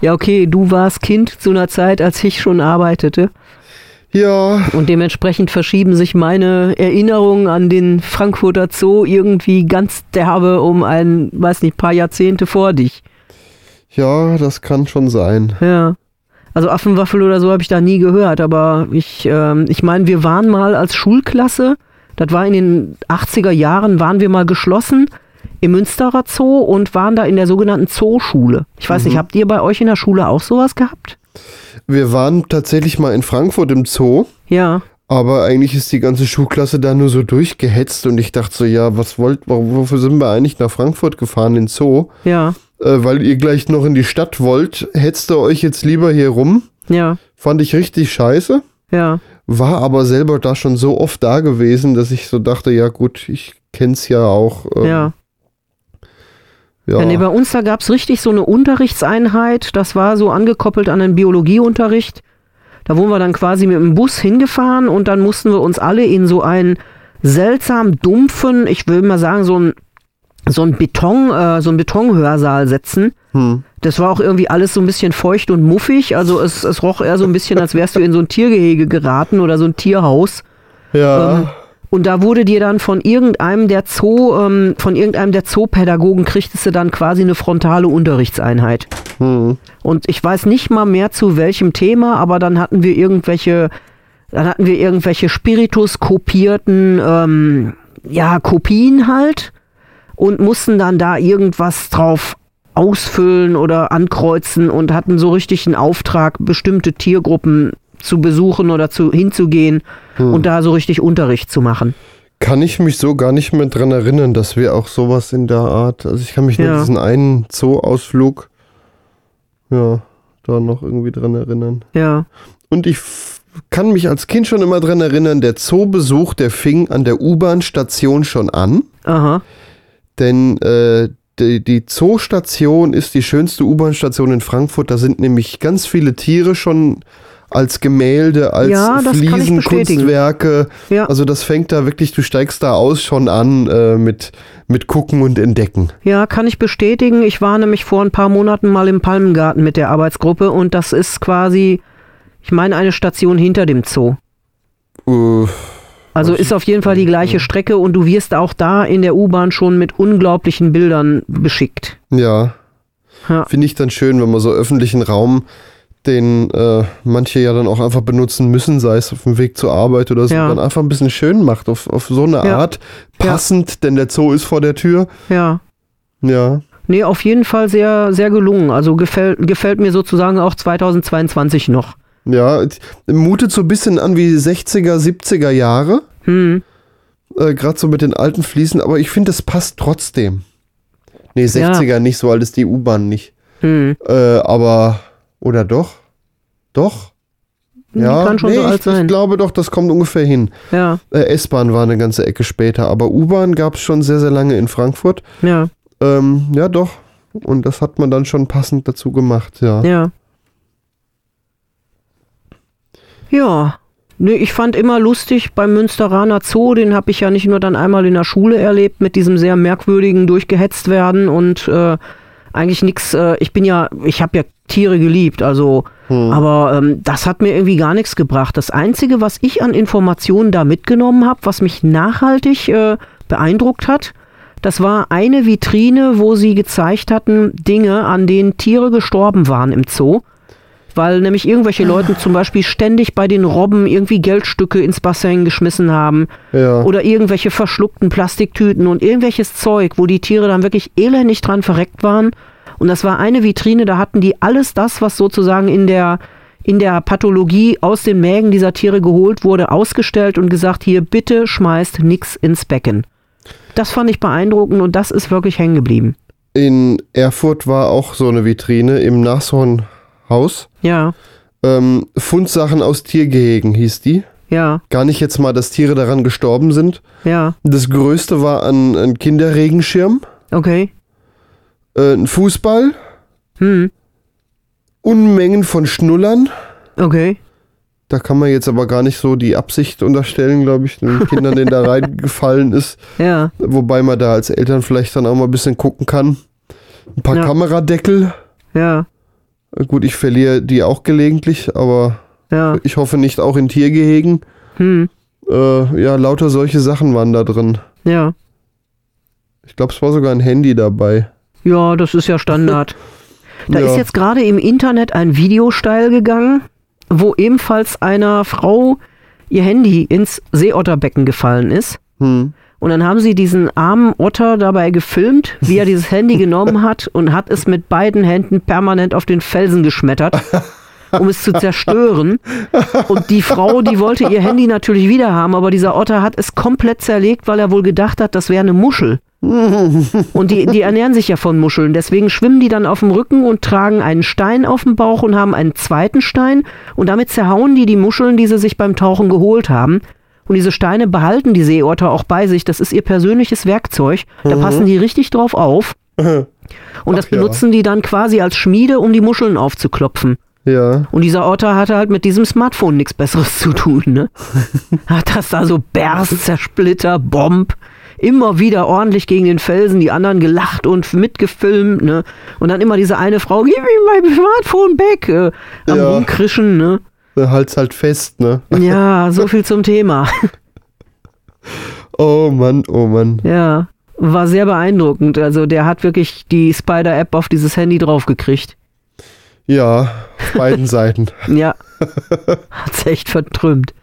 Ja, okay, du warst Kind zu einer Zeit, als ich schon arbeitete. Ja, Und dementsprechend verschieben sich meine Erinnerungen an den Frankfurter Zoo irgendwie ganz derbe um ein, weiß nicht, paar Jahrzehnte vor dich. Ja, das kann schon sein. Ja. Also Affenwaffel oder so habe ich da nie gehört, aber ich, ähm, ich meine, wir waren mal als Schulklasse, das war in den 80er Jahren, waren wir mal geschlossen im Münsterer Zoo und waren da in der sogenannten Zooschule. Ich weiß nicht, habt ihr bei euch in der Schule auch sowas gehabt? Wir waren tatsächlich mal in Frankfurt im Zoo, Ja. aber eigentlich ist die ganze Schulklasse da nur so durchgehetzt und ich dachte so, ja, was wollt, wofür sind wir eigentlich nach Frankfurt gefahren, in den Zoo? Ja, Äh, weil ihr gleich noch in die Stadt wollt, hetzt ihr euch jetzt lieber hier rum. ja, Fand ich richtig scheiße. ja, War aber selber da schon so oft da gewesen, dass ich so dachte, ja gut, ich kenn's ja auch. ähm, ja. ja. Ja, nee, bei uns, da gab es richtig so eine Unterrichtseinheit. Das war so angekoppelt an den Biologieunterricht. Da wurden wir dann quasi mit dem Bus hingefahren und dann mussten wir uns alle in so einen seltsam dumpfen, ich will mal sagen, so ein, so ein Beton, äh, so ein Betonhörsaal setzen. Hm. Das war auch irgendwie alles so ein bisschen feucht und muffig. Also es, es roch eher so ein bisschen, als wärst du in so ein Tiergehege geraten oder so ein Tierhaus. ja. Ähm, und da wurde dir dann von irgendeinem der Zoo, ähm, von irgendeinem der Zoopädagogen kriegtest du dann quasi eine frontale Unterrichtseinheit. hm. Und ich weiß nicht mal mehr zu welchem Thema, aber dann hatten wir irgendwelche, dann hatten wir irgendwelche Spiritus kopierten, ähm, ja, Kopien halt und mussten dann da irgendwas drauf ausfüllen oder ankreuzen und hatten so richtig einen Auftrag, bestimmte Tiergruppen zu besuchen oder zu hinzugehen und da so richtig Unterricht zu machen. Kann ich mich so gar nicht mehr dran erinnern, dass wir auch sowas in der Art, also ich kann mich nur Ja. diesen einen Zoo-Ausflug, ja, da noch irgendwie dran erinnern. Ja. Und ich kann mich als Kind schon immer dran erinnern, der Zoobesuch, der fing an der U-Bahn-Station schon an, Aha. Denn äh, die, die Zoostation ist die schönste U-Bahn-Station in Frankfurt. Da sind nämlich ganz viele Tiere schon als Gemälde, als Ja, das kann ich Fliesen, bestätigen. Kunstwerke. Ja. Also das fängt da wirklich, du steigst da aus schon an äh, mit, mit Gucken und Entdecken. Ja, kann ich bestätigen. Ich war nämlich vor ein paar Monaten mal im Palmengarten mit der Arbeitsgruppe und das ist quasi, ich meine, eine Station hinter dem Zoo. Äh, Also ist auf jeden Fall die gleiche Strecke und du wirst auch da in der U-Bahn schon mit unglaublichen Bildern beschickt. ja. Ja. Finde ich dann schön, wenn man so öffentlichen Raum, den äh, manche ja dann auch einfach benutzen müssen, sei es auf dem Weg zur Arbeit oder so, Ja. dann einfach ein bisschen schön macht, auf, auf so eine Ja. Art. Passend, denn der Zoo ist vor der Tür. Ja. Ja. Nee, auf jeden Fall sehr, sehr gelungen. Also gefällt, gefällt mir sozusagen auch 2022 noch. Ja, mutet so ein bisschen an wie 60er, 70er Jahre. Hm. Äh, Gerade so mit den alten Fliesen, aber ich finde, es passt trotzdem. Nee, 60er nicht, so alt ist die U-Bahn nicht. Hm. Äh, aber, oder doch? Doch? Die kann schon so ich, alt sein. Ich glaube doch, das kommt ungefähr hin. Ja, Äh, S-Bahn war eine ganze Ecke später, aber U-Bahn gab es schon sehr, sehr lange in Frankfurt. ja, Ähm, ja, doch. Und das hat man dann schon passend dazu gemacht, ja. ja. Ja. Nee, ich fand immer lustig beim Münsteraner Zoo, den habe ich ja nicht nur dann einmal in der Schule erlebt, mit diesem sehr merkwürdigen durchgehetzt werden und äh, eigentlich nichts, äh, ich bin ja, ich habe ja Tiere geliebt, also, aber ähm, das hat mir irgendwie gar nichts gebracht. Das Einzige, was ich an Informationen da mitgenommen habe, was mich nachhaltig äh, beeindruckt hat, Das war eine Vitrine, wo sie gezeigt hatten, Dinge, an denen Tiere gestorben waren im Zoo. Weil nämlich irgendwelche Leute zum Beispiel ständig bei den Robben irgendwie Geldstücke ins Bassin geschmissen haben. Ja. Oder irgendwelche verschluckten Plastiktüten und irgendwelches Zeug, wo die Tiere dann wirklich elendig dran verreckt waren. Und das war eine Vitrine, da hatten die alles das, was sozusagen in der, in der Pathologie aus den Mägen dieser Tiere geholt wurde, ausgestellt und gesagt, hier bitte schmeißt nix ins Becken. Das fand ich beeindruckend und das ist wirklich hängen geblieben. In Erfurt war auch so eine Vitrine im Nashornhaus. Ja, Ähm, Fundsachen aus Tiergehegen hieß die. ja, Gar nicht jetzt mal, dass Tiere daran gestorben sind. ja, Das größte war ein, ein Kinderregenschirm, okay. äh, ein Fußball, Hm, Unmengen von Schnullern. okay. Da kann man jetzt aber gar nicht so die Absicht unterstellen, glaube ich, den Kindern, denen da reingefallen ist. Ja, Wobei man da als Eltern vielleicht dann auch mal ein bisschen gucken kann. Ein paar Ja. Kameradeckel. ja, Gut, ich verliere die auch gelegentlich, aber ja. ich hoffe nicht auch in Tiergehegen. Hm, Äh, ja, lauter solche Sachen waren da drin. ja. Ich glaube, es war sogar ein Handy dabei. Ja, das ist ja Standard. Da Ja. ist jetzt gerade im Internet ein Video steil gegangen, wo ebenfalls einer Frau ihr Handy ins Seeotterbecken gefallen ist. Hm. Und dann haben sie diesen armen Otter dabei gefilmt, wie er dieses Handy genommen hat und hat es mit beiden Händen permanent auf den Felsen geschmettert, um es zu zerstören. Und die Frau, die wollte ihr Handy natürlich wieder haben, aber dieser Otter hat es komplett zerlegt, weil er wohl gedacht hat, das wäre eine Muschel. Und die, die ernähren sich ja von Muscheln. Deswegen schwimmen die dann auf dem Rücken und tragen einen Stein auf dem Bauch und haben einen zweiten Stein. Und damit zerhauen die die Muscheln, die sie sich beim Tauchen geholt haben. Und diese Steine behalten die Seeotter auch bei sich. Das ist ihr persönliches Werkzeug. Da passen die richtig drauf auf. Und das Ach ja. benutzen die dann quasi als Schmiede, um die Muscheln aufzuklopfen. Ja. Und dieser Otter hatte halt mit diesem Smartphone nichts Besseres zu tun, ne? Hat das da so Berst, Zersplitter, Bomb, immer wieder ordentlich gegen den Felsen, die anderen gelacht und mitgefilmt, ne? Und dann immer diese eine Frau, gib mir mein Smartphone back, äh, am Ja. Rumkrischen, ne? Halt's halt fest, ne? Ja, so viel zum Thema. Oh Mann, oh Mann. Ja, war sehr beeindruckend. Also der hat wirklich die Spider-App auf dieses Handy draufgekriegt. Ja, auf beiden Seiten. Ja, hat's echt vertrümmt.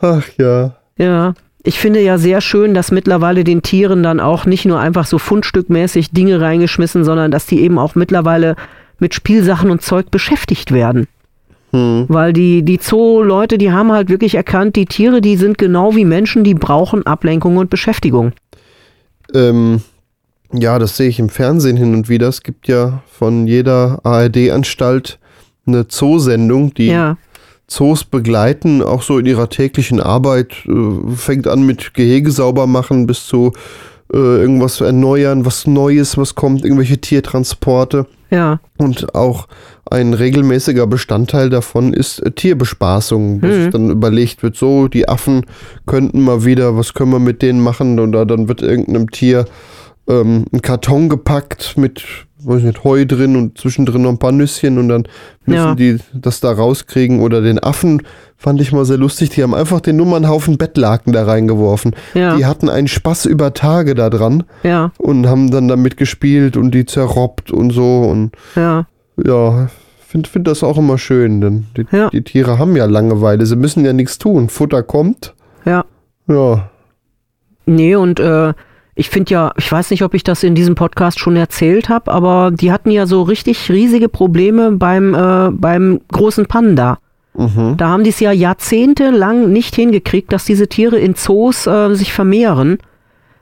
Ach ja. Ja, ich finde ja sehr schön, dass mittlerweile den Tieren dann auch nicht nur einfach so fundstückmäßig Dinge reingeschmissen, sondern dass die eben auch mittlerweile mit Spielsachen und Zeug beschäftigt werden. Hm. Weil die, die Zoo-Leute, die haben halt wirklich erkannt, die Tiere, die sind genau wie Menschen, die brauchen Ablenkung und Beschäftigung. Ähm, ja, das sehe ich im Fernsehen hin und wieder. Es gibt ja von jeder ARD-Anstalt eine Zoosendung, die Ja, Zoos begleiten, auch so in ihrer täglichen Arbeit. Äh, fängt an mit Gehege sauber machen bis zu äh, irgendwas erneuern, was Neues, was kommt, irgendwelche Tiertransporte. ja, Und auch ein regelmäßiger Bestandteil davon ist äh, Tierbespaßung, dass Mhm. dann überlegt wird, so, die Affen könnten mal wieder, was können wir mit denen machen? Und da, dann wird irgendeinem Tier ähm, ein Karton gepackt mit, weiß nicht, Heu drin und zwischendrin noch ein paar Nüsschen und dann müssen Ja. die das da rauskriegen. Oder den Affen fand ich mal sehr lustig, die haben einfach den Nummernhaufen Bettlaken da reingeworfen. Ja. Die hatten einen Spaß über Tage da dran ja, und haben dann damit gespielt und die zerrobbt und so und ja, ja, finde find das auch immer schön, denn die, Ja. die Tiere haben ja Langeweile, sie müssen ja nichts tun. Futter kommt, ja. ja. Nee, und äh, ich finde ja, ich weiß nicht, ob ich das in diesem Podcast schon erzählt habe, aber die hatten ja so richtig riesige Probleme beim, äh, beim großen Panda. Mhm. Da haben die es ja jahrzehntelang nicht hingekriegt, dass diese Tiere in Zoos äh, sich vermehren.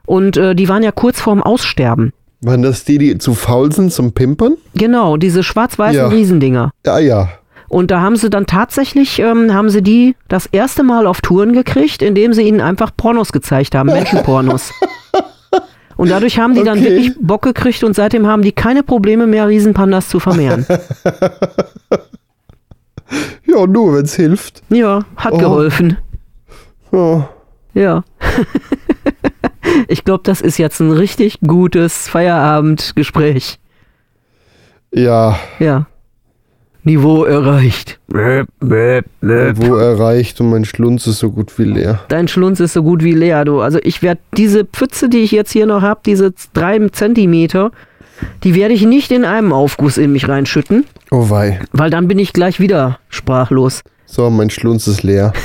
Und äh, die waren ja kurz vorm Aussterben. Waren das die, die zu faul sind zum Pimpern? Genau, diese schwarz-weißen Ja. Riesendinger. Ja, ja. Und da haben sie dann tatsächlich, ähm, haben sie die das erste Mal auf Touren gekriegt, indem sie ihnen einfach Pornos gezeigt haben, Menschenpornos. Und dadurch haben die dann Okay. wirklich Bock gekriegt und seitdem haben die keine Probleme mehr, Riesenpandas zu vermehren. Ja, nur wenn es hilft. Ja, hat Oh. geholfen. Ja. Ja. ich glaube, das ist jetzt ein richtig gutes Feierabendgespräch. ja, Ja. Niveau erreicht. Wo erreicht und mein Schlunz ist so gut wie leer. Dein Schlunz ist so gut wie leer, du. Also ich werde diese Pfütze, die ich jetzt hier noch habe, diese drei Zentimeter, die werde ich nicht in einem Aufguss in mich reinschütten, Oh wei. weil dann bin ich gleich wieder sprachlos. So, mein Schlunz ist leer.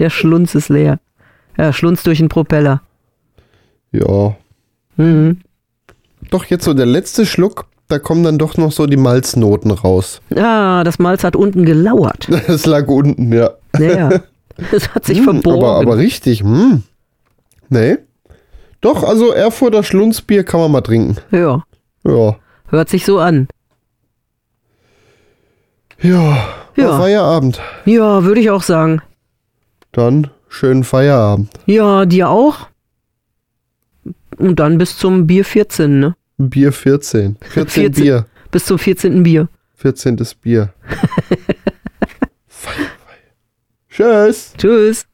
Der Schlunz ist leer. Ja, Schlunz durch den Propeller. Ja. Mhm. Doch jetzt so der letzte Schluck, da kommen dann doch noch so die Malznoten raus. Ah, das Malz hat unten gelauert. Das lag unten, ja. Naja, es hat sich Hm, verborgen. aber, aber richtig, hm. Nee. Doch, also Erfurter Schlunzbier kann man mal trinken. ja, Ja. hört sich so an. Ja. Ja. Feierabend. Ja, würde ich auch sagen. Dann schönen Feierabend. Ja, dir auch. Und dann bis zum Bier 14, ne? Bier 14. 14 14. Bier. Bis zum 14. Bier. 14. Bier. Tschüss. Tschüss.